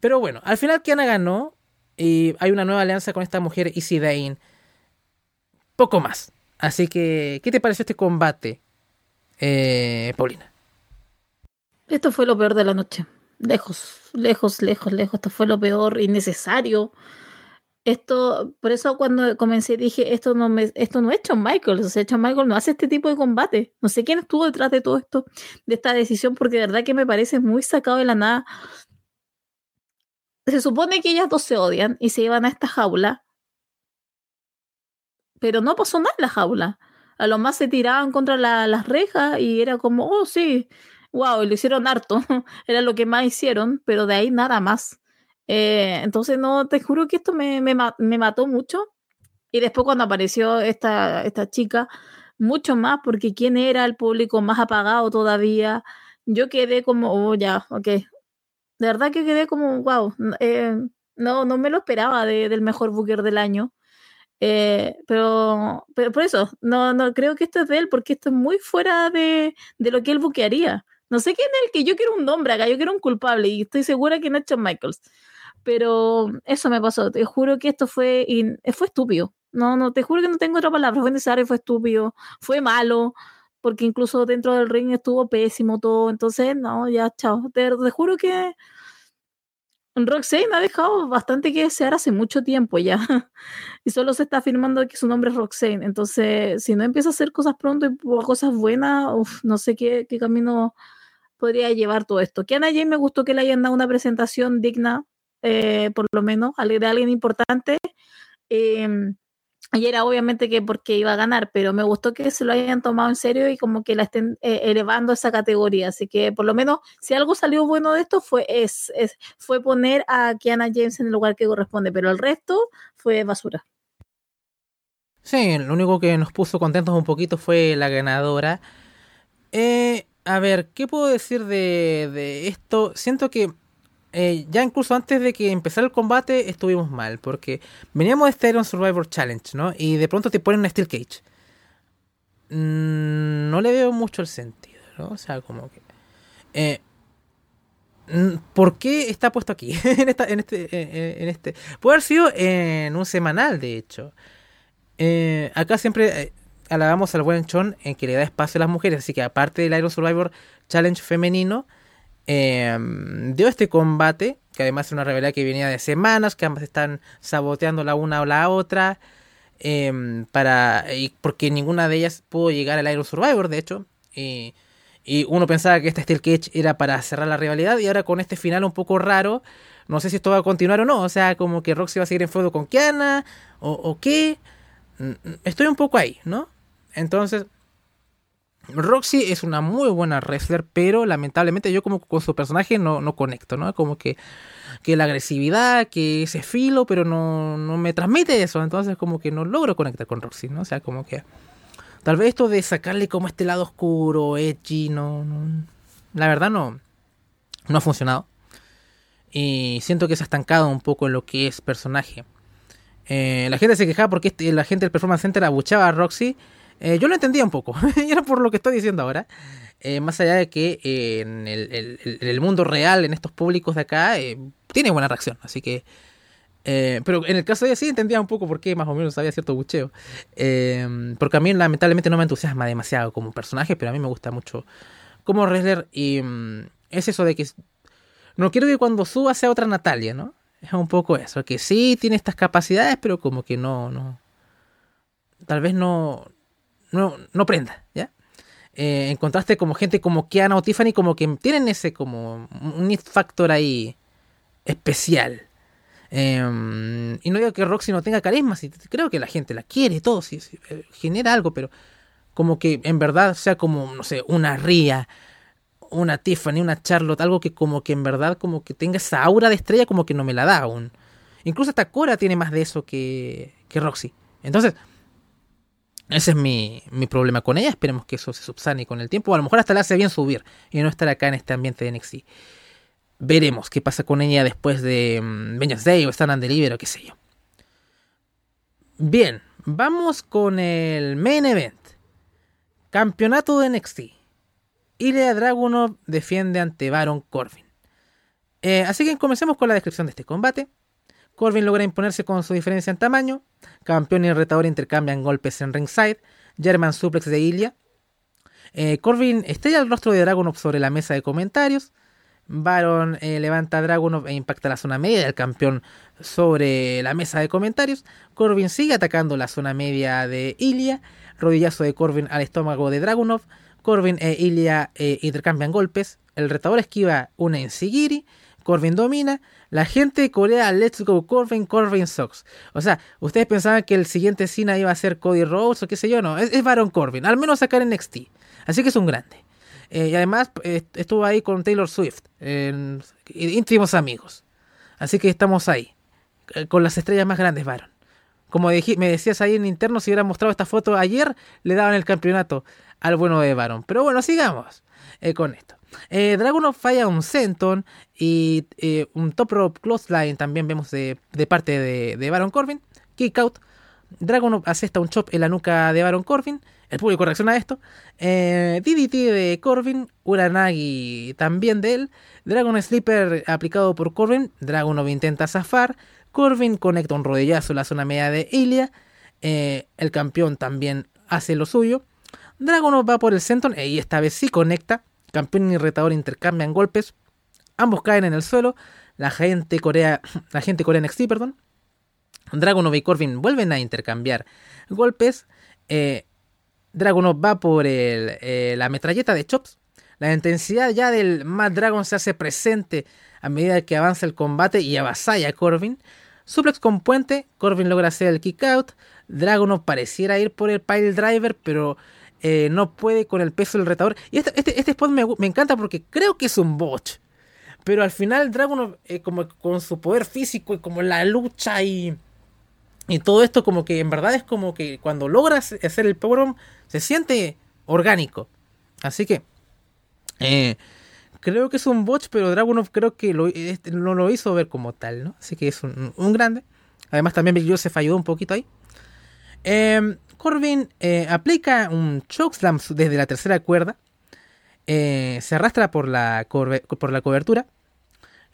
Pero bueno, al final Kiana ganó y hay una nueva alianza con esta mujer, Dane. Poco más. Así que, ¿qué te pareció este combate, eh, Paulina? Esto fue lo peor de la noche. Lejos, lejos, lejos, lejos. Esto fue lo peor, innecesario. Esto, por eso cuando comencé dije, esto no me, esto no es Shawn Michaels, o sea, Shawn Michaels no hace este tipo de combate. No sé quién estuvo detrás de todo esto, de esta decisión, porque de verdad que me parece muy sacado de la nada. Se supone que ellas dos se odian y se iban a esta jaula, pero no pasó nada en la jaula. A lo más se tiraban contra las rejas y era como, oh sí, wow, lo hicieron harto, era lo que más hicieron, pero de ahí nada más. Eh, entonces, no, te juro que esto me, me, mató mucho. Y después cuando apareció esta, esta chica, mucho más, porque quién era el público más apagado todavía. Yo quedé como, oh, ya, ok. De verdad que quedé como, wow, eh, no, no me lo esperaba del mejor booker del año. Eh, pero, pero por eso, no, no creo que esto es de él, porque esto es muy fuera de, de lo que él buquearía. No sé quién es el que yo quiero un nombre acá, yo quiero un culpable y estoy segura que no es Shawn Michaels. Pero eso me pasó, te juro que esto fue, fue estúpido. No, no, te juro que no tengo otra palabra. Fue necesario, fue estúpido, fue malo, porque incluso dentro del ring estuvo pésimo todo. Entonces, no, ya, chao. Te, juro que Roxane ha dejado bastante que desear hace mucho tiempo ya. y solo se está afirmando que su nombre es Roxane. Entonces, si no empieza a hacer cosas pronto y cosas buenas, no sé qué, camino podría llevar todo esto. Que a me gustó que le hayan dado una presentación digna, eh, por lo menos, de alguien importante. Eh, y era obviamente que porque iba a ganar, pero me gustó que se lo hayan tomado en serio y como que la estén eh, elevando esa categoría. Así que por lo menos, si algo salió bueno de esto, fue, es, fue poner a Kiana James en el lugar que corresponde, pero el resto fue basura. Sí, lo único que nos puso contentos un poquito fue la ganadora. Eh, a ver, ¿qué puedo decir de, esto? Siento que eh, ya incluso antes de que empezara el combate estuvimos mal, porque veníamos de estar en Survivor Challenge, ¿no? Y de pronto te ponen una Steel Cage. Mm, no le veo mucho el sentido, ¿no? O sea, como que... Eh, mm, ¿Por qué está puesto aquí? en, esta, en, este, eh, en este. Puede haber sido en un semanal, de hecho. acá siempre alabamos al buen Chon en que le da espacio a las mujeres. Así que aparte del Iron Survivor Challenge femenino, em, dio este combate, que además es una rivalidad que venía de semanas, que ambas están saboteando la una o la otra. Em, para porque ninguna de ellas pudo llegar al Iron Survivor, de hecho. Y, uno pensaba que este Steel Cage era para cerrar la rivalidad. Y ahora con este final un poco raro. No sé si esto va a continuar o no. O sea, como que Roxy va a seguir en feudo con Kiana. O, qué. Estoy un poco ahí, ¿no? Entonces, Roxy es una muy buena wrestler, pero lamentablemente yo como con su personaje no, no conecto, ¿no? Como que, que la agresividad, que ese filo, pero no, no me transmite eso, entonces como que no logro conectar con Roxy, ¿no? O sea, como que tal vez esto de sacarle como este lado oscuro, edgy, no, no la verdad no, no ha funcionado. Y siento que se ha estancado un poco en lo que es personaje. Eh, la gente se quejaba porque este, la gente del Performance Center abuchaba a Roxy. Eh, yo lo entendía un poco, era por lo que estoy diciendo ahora. Eh, más allá de que en el, mundo real, en estos públicos de acá, tiene buena reacción. Así que. pero en el caso de ella sí entendía un poco por qué más o menos había cierto bucheo. porque a mí lamentablemente no me entusiasma demasiado como personaje, pero a mí me gusta mucho como wrestler. Y mm, es eso de que. No quiero que cuando suba sea otra Natalia, ¿no? Es un poco eso, que sí tiene estas capacidades, pero como que no, no. Tal vez no. No, no prenda, ¿ya? Eh, en como gente como Kiana o Tiffany, como que tienen ese como un factor ahí especial. Em, y no digo que Roxy no tenga carisma, creo que la gente la quiere, todo, si, eh, genera algo, pero como que en verdad sea como, no sé, una ría una Tiffany, una Charlotte, algo que como que en verdad como que tenga esa aura de estrella como que no me la da aún. Incluso hasta Cora tiene más de eso que, que Roxy. Entonces, ese es mi, mi, problema con ella. Esperemos que eso se subsane con el tiempo. O a lo mejor hasta le hace bien subir y no estar acá en este ambiente de NXT. Veremos qué pasa con ella después de um, Day o Stand and Deliver o qué sé yo. Bien, vamos con el main event. Campeonato de NXT. Ilya Dragunov defiende ante Baron Corbin. Eh, así que comencemos con la descripción de este combate. Corbin logra imponerse con su diferencia en tamaño. Campeón y retador intercambian golpes en ringside. German suplex de Ilya. Eh, Corbin estrella el rostro de Dragunov sobre la mesa de comentarios. Baron eh, levanta a Dragunov e impacta la zona media del campeón sobre la mesa de comentarios. Corbin sigue atacando la zona media de Ilya. Rodillazo de Corbin al estómago de Dragunov. Corbin e Ilya eh, intercambian golpes. El retador esquiva una Sigiri. Corbin domina. La gente Corea, let's go Corbin, Corbin sucks. O sea, ustedes pensaban que el siguiente Cena iba a ser Cody Rhodes o qué sé yo, no. Es, Baron Corbin, al menos sacar en NXT. Así que es un grande. Eh, y además eh, estuvo ahí con Taylor Swift, íntimos amigos. Así que estamos ahí, con las estrellas más grandes, Baron. Como me decías ahí en interno, si hubiera mostrado esta foto ayer, le daban el campeonato al bueno de Baron. Pero bueno, sigamos eh, con esto. Eh, Dragunov falla un Senton y eh, un Top Rope Clothesline también vemos de, parte de, Baron Corbin. Kick out. Dragunov asesta un chop en la nuca de Baron Corbin. El público reacciona a esto. Eh, DDT de Corbin. Uranagi también de él. Dragon Sleeper aplicado por Corbin. Dragunov intenta zafar. Corbin conecta un rodillazo en la zona media de Ilya. el campeón también hace lo suyo. Dragonov va por el Senton y esta vez sí conecta. Campeón y retador intercambian golpes. Ambos caen en el suelo. La gente Corea, la gente Corea NXT, perdón. Dragonov y Corbin vuelven a intercambiar golpes. Eh, va por eh, la metralleta de Chops. La intensidad ya del Mad Dragon se hace presente a medida que avanza el combate y avasalla a Corbin. Suplex con puente, Corbin logra hacer el kick out. Dragonov pareciera ir por el pile driver, pero eh, no puede con el peso del retador. Y este, este, spot me, encanta porque creo que es un botch. Pero al final Dragon, eh, como con su poder físico y como la lucha y, y todo esto, como que en verdad es como que cuando logras hacer el powerbomb se siente orgánico. Así que eh, creo que es un botch, pero Dragunov creo que lo, este, no lo hizo ver como tal, ¿no? Así que es un, grande. Además también Big se falló un poquito ahí. Eh, Corbin aplica un chokeslam desde la tercera cuerda. Eh, se arrastra por la, por la cobertura.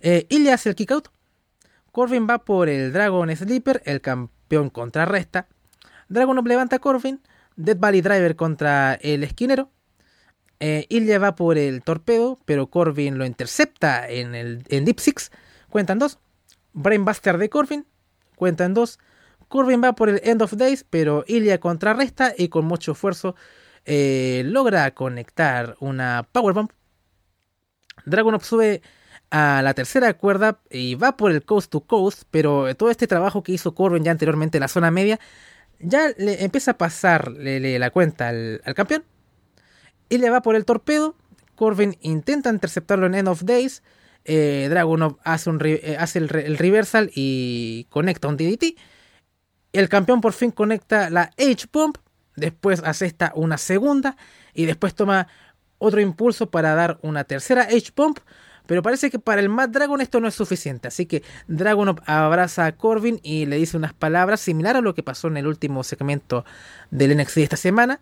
Eh, y hace el kick out. Corbin va por el Dragon Sleeper. El campeón contrarresta. Dragon levanta a Corbin. Dead Valley Driver contra el esquinero. Eh, Ilya va por el torpedo, pero Corbin lo intercepta en, el, en Deep Six. Cuentan dos. Brainbuster de Corbin. Cuentan dos. Corbin va por el End of Days, pero Ilya contrarresta y con mucho esfuerzo eh, logra conectar una Powerbomb. Dragunov sube a la tercera cuerda y va por el Coast to Coast, pero todo este trabajo que hizo Corbin ya anteriormente en la zona media ya le empieza a pasar la cuenta al, campeón. Le va por el torpedo. Corbin intenta interceptarlo en End of Days. Eh, Dragunov hace, un, eh, hace el, reversal y conecta un DDT. El campeón por fin conecta la H-Pump. Después hace esta una segunda. Y después toma otro impulso para dar una tercera H-Pump. Pero parece que para el Mad Dragon esto no es suficiente. Así que Dragon abraza a Corbin y le dice unas palabras similares a lo que pasó en el último segmento del NXT esta semana.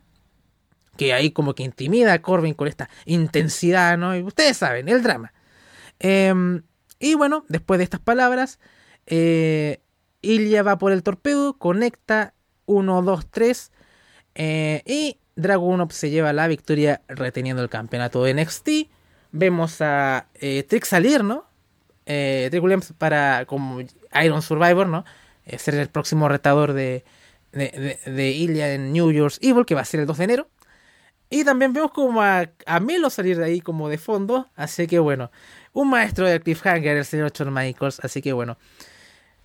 Que ahí como que intimida a Corbin con esta intensidad, ¿no? Y ustedes saben, el drama. Em, y bueno, después de estas palabras, eh, Ilya va por el torpedo, conecta 1, 2, 3. y Dragunov se lleva la victoria reteniendo el campeonato de NXT vemos a eh, Trick salir, ¿no? Eh, Trick Williams para como Iron Survivor, ¿no? Eh, ser el próximo retador de, Ilya en New Year's Evil, que va a ser el 2 de enero. Y también vemos como a, Melo salir de ahí como de fondo. Así que bueno, un maestro de cliffhanger, el señor Shawn Michaels. Así que bueno.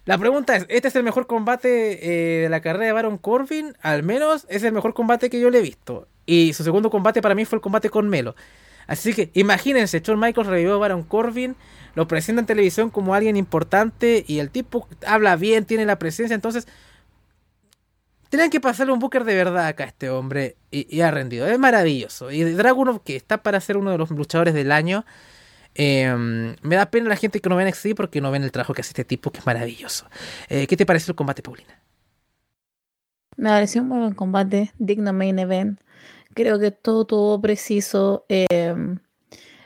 La pregunta es, ¿este es el mejor combate eh, de la carrera de Baron Corbin? Al menos es el mejor combate que yo le he visto. Y su segundo combate para mí fue el combate con Melo. Así que imagínense, Shawn Michaels revivió a Baron Corbin, lo presenta en televisión como alguien importante y el tipo habla bien, tiene la presencia, entonces tenían que pasarle un booker de verdad acá a este hombre y, ha rendido. Es maravilloso. Y Dragunov, que está para ser uno de los luchadores del año, em, me da pena la gente que no ven NXT porque no ven el trabajo que hace este tipo, que es maravilloso. Eh, ¿Qué te pareció el combate, Paulina? Me pareció un buen combate, digno main event. Creo que todo todo preciso. Em,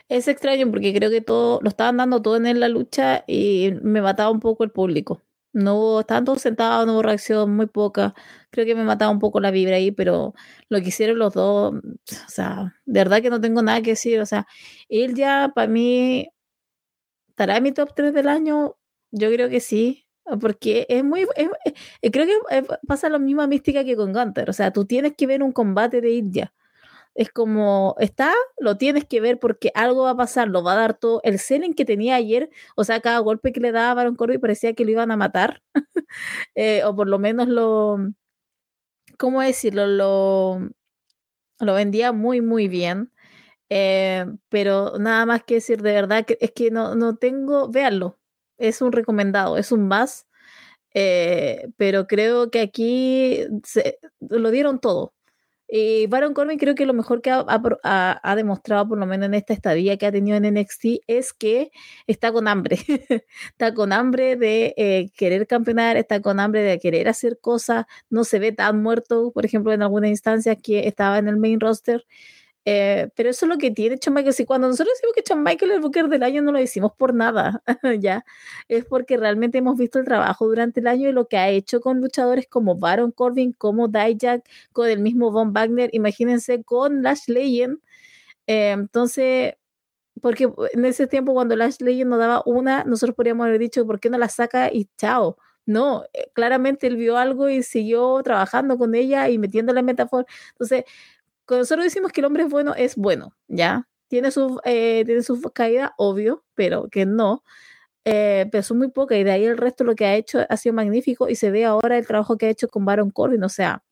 es extraño porque creo que todo lo estaban dando todo en la lucha y me mataba un poco el público. No hubo, estaban todos sentados, no hubo reacción, muy poca. Creo que me mataba un poco la vibra ahí, pero lo que hicieron los dos, o sea, de verdad que no tengo nada que decir. O sea, él ya para mí estará en mi top 3 del año. Yo creo que sí, porque es muy. Eh, creo que pasa la misma mística que con Gunter. O sea, tú tienes que ver un combate de India es como, está, lo tienes que ver porque algo va a pasar, lo va a dar todo. El selling que tenía ayer, o sea, cada golpe que le daba a Baron Corbin parecía que lo iban a matar, eh, o por lo menos lo, ¿cómo decirlo? Lo, lo vendía muy, muy bien. Eh, pero nada más que decir de verdad que es que no, no tengo, véanlo, es un recomendado, es un más, eh, pero creo que aquí se, lo dieron todo. Y Baron Corbin creo que lo mejor que ha, demostrado, por lo menos en esta estadía que ha tenido en NXT, es que está con hambre. está con hambre de eh, querer campeonar, está con hambre de querer hacer cosas. No se ve tan muerto, por ejemplo, en algunas instancias que estaba en el main roster. Eh, pero eso es lo que tiene Shawn Michaels. Y cuando nosotros decimos que Shawn Michaels es el Booker del año, no lo decimos por nada, ya. Es porque realmente hemos visto el trabajo durante el año y lo que ha hecho con luchadores como Baron Corbin, como Dijak, con el mismo Von Wagner. Imagínense con Lash Legend. Eh, entonces, porque en ese tiempo, cuando Lash Legend nos daba una, nosotros podríamos haber dicho, ¿por qué no la saca y chao? No, eh, claramente él vio algo y siguió trabajando con ella y metiéndole metáfora. Entonces, cuando nosotros decimos que el hombre es bueno, es bueno, ¿ya? Tiene su, eh, tiene su caída, obvio, pero que no. Eh, pero son muy pocas y de ahí el resto lo que ha hecho ha sido magnífico y se ve ahora el trabajo que ha hecho con Baron Corbin, o sea,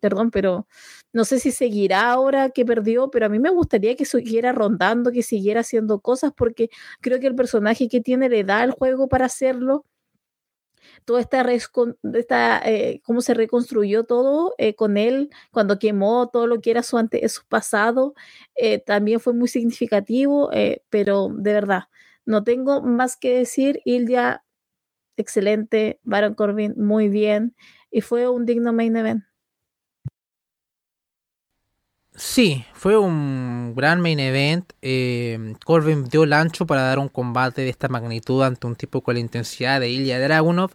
perdón, pero no sé si seguirá ahora que perdió, pero a mí me gustaría que siguiera rondando, que siguiera haciendo cosas porque creo que el personaje que tiene le da el juego para hacerlo toda esta, esta eh, cómo se reconstruyó todo eh, con él cuando quemó todo lo que era su, ante, su pasado, eh, también fue muy significativo, pero de verdad, no tengo más que decir, Ildia, excelente, Baron Corbin, muy bien, y fue un digno main event. Sí, fue un gran main event. Corbin dio el ancho para dar un combate de esta magnitud ante un tipo con la intensidad de Ilya Dragunov.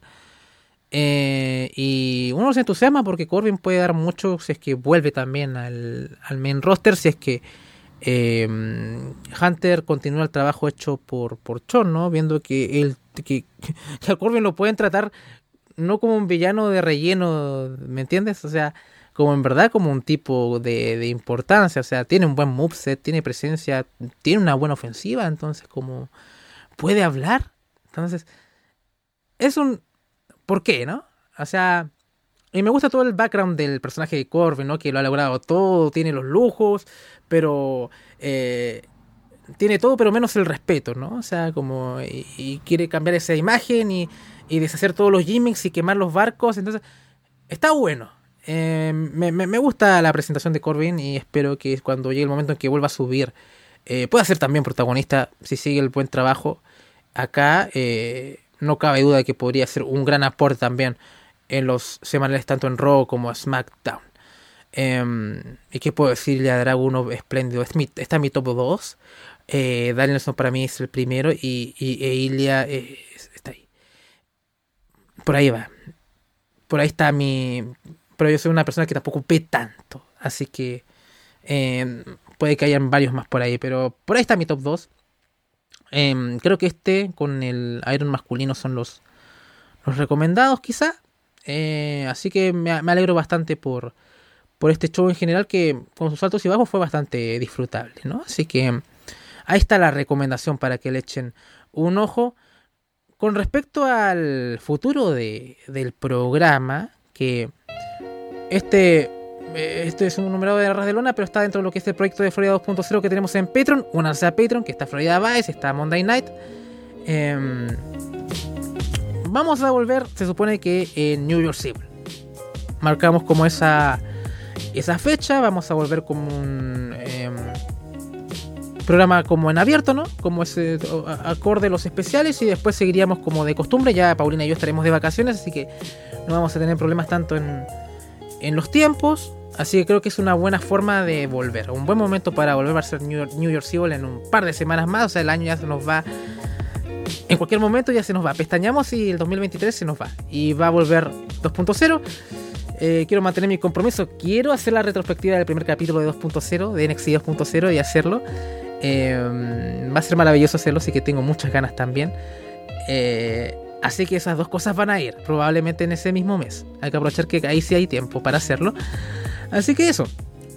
Eh, y uno se entusiasma porque Corbin puede dar mucho si es que vuelve también al, al main roster, si es que eh, Hunter continúa el trabajo hecho por, por Chon, ¿no? Viendo que, que, que a Corbin lo pueden tratar no como un villano de relleno, ¿me entiendes? O sea, como en verdad como un tipo de, de importancia, o sea, tiene un buen moveset, tiene presencia, tiene una buena ofensiva, entonces como puede hablar, entonces es un ¿Por qué, no? O sea, y me gusta todo el background del personaje de Corbin, ¿no? Que lo ha logrado todo, tiene los lujos, pero eh, tiene todo, pero menos el respeto, ¿no? O sea, como y, quiere cambiar esa imagen y, y, deshacer todos los gimmicks y quemar los barcos. Entonces, está bueno. Eh, me, gusta la presentación de Corbin y espero que cuando llegue el momento en que vuelva a subir, eh, pueda ser también protagonista si sigue el buen trabajo acá. Eh, no cabe duda de que podría ser un gran aporte también en los semanales tanto en Raw como SmackDown. Eh, ¿Y qué puedo decirle a Draguno espléndido? Es mi, está en mi top 2. Eh, Danielson para mí es el primero y, y e está ahí. Por ahí va. Por ahí está mi... Pero yo soy una persona que tampoco ve tanto. Así que eh, puede que hayan varios más por ahí. Pero por ahí está mi top 2. Eh, creo que este con el Iron masculino son los, los recomendados quizá. Eh, así que me, me, alegro bastante por, por este show en general que con sus altos y bajos fue bastante disfrutable. ¿no? Así que ahí está la recomendación para que le echen un ojo. Con respecto al futuro de, del programa, que este este es un numerado de Ras de Lona, pero está dentro de lo que es el proyecto de Florida 2.0 que tenemos en Patreon. Una a Patreon, que está Florida Vice, está Monday Night. Eh, vamos a volver, se supone que en New York Civil. Marcamos como esa, esa fecha, vamos a volver como un eh, programa como en abierto, ¿no? Como ese acorde los especiales y después seguiríamos como de costumbre. Ya Paulina y yo estaremos de vacaciones, así que no vamos a tener problemas tanto en, en los tiempos. Así que creo que es una buena forma de volver. Un buen momento para volver a ser New York, New York Civil en un par de semanas más. O sea, el año ya se nos va. En cualquier momento ya se nos va. Pestañamos y el 2023 se nos va. Y va a volver 2.0. Eh, quiero mantener mi compromiso. Quiero hacer la retrospectiva del primer capítulo de 2.0, de NXT 2.0 y hacerlo. Eh, va a ser maravilloso hacerlo, así que tengo muchas ganas también. Eh, Así que esas dos cosas van a ir, probablemente en ese mismo mes. Hay que aprovechar que ahí sí hay tiempo para hacerlo. Así que eso.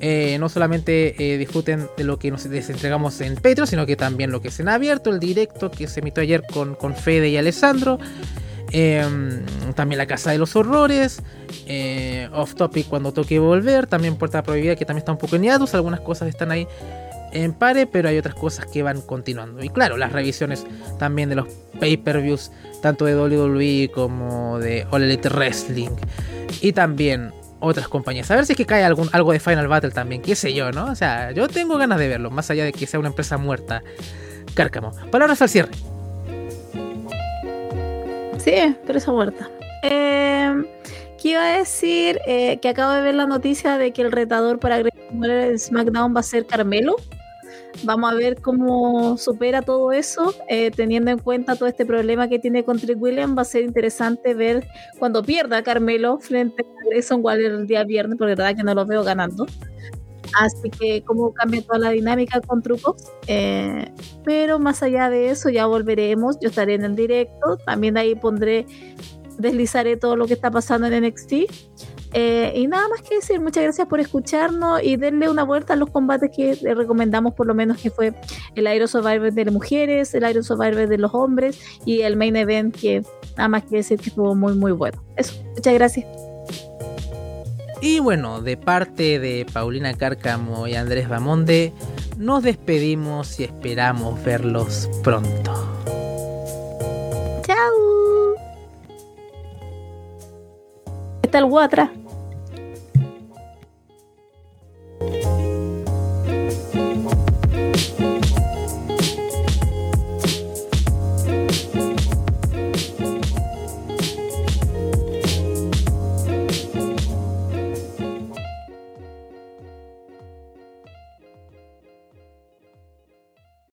Eh, no solamente eh, disfruten de lo que nos les entregamos en Patreon, sino que también lo que es en abierto, el directo que se emitió ayer con, con Fede y Alessandro. Eh, también la Casa de los Horrores. Eh, off Topic cuando toque volver. También Puerta Prohibida que también está un poco en hiatus. Algunas cosas están ahí en pare, pero hay otras cosas que van continuando. Y claro, las revisiones también de los pay-per-views, tanto de WWE como de All Elite Wrestling. Y también otras compañías. A ver si es que cae algún, algo de Final Battle también, qué sé yo, ¿no? O sea, yo tengo ganas de verlo, más allá de que sea una empresa muerta. Cárcamo. Palabras al cierre. Sí, empresa muerta. Eh, ¿Qué iba a decir? Eh, que acabo de ver la noticia de que el retador para el SmackDown va a ser Carmelo. Vamos a ver cómo supera todo eso, eh, teniendo en cuenta todo este problema que tiene con Trick Williams. Va a ser interesante ver cuando pierda Carmelo frente a Grayson Waller el día viernes, porque la verdad que no lo veo ganando. Así que cómo cambia toda la dinámica con trucos. Eh, pero más allá de eso, ya volveremos. Yo estaré en el directo. También ahí pondré, deslizaré todo lo que está pasando en NXT. Eh, y nada más que decir, muchas gracias por escucharnos y denle una vuelta a los combates que recomendamos, por lo menos que fue el Iron Survivor de las mujeres, el Iron Survivor de los hombres y el Main Event, que nada más que decir que estuvo muy, muy bueno. Eso, muchas gracias. Y bueno, de parte de Paulina Cárcamo y Andrés Bamonde, nos despedimos y esperamos verlos pronto. Chao. está el Guatra,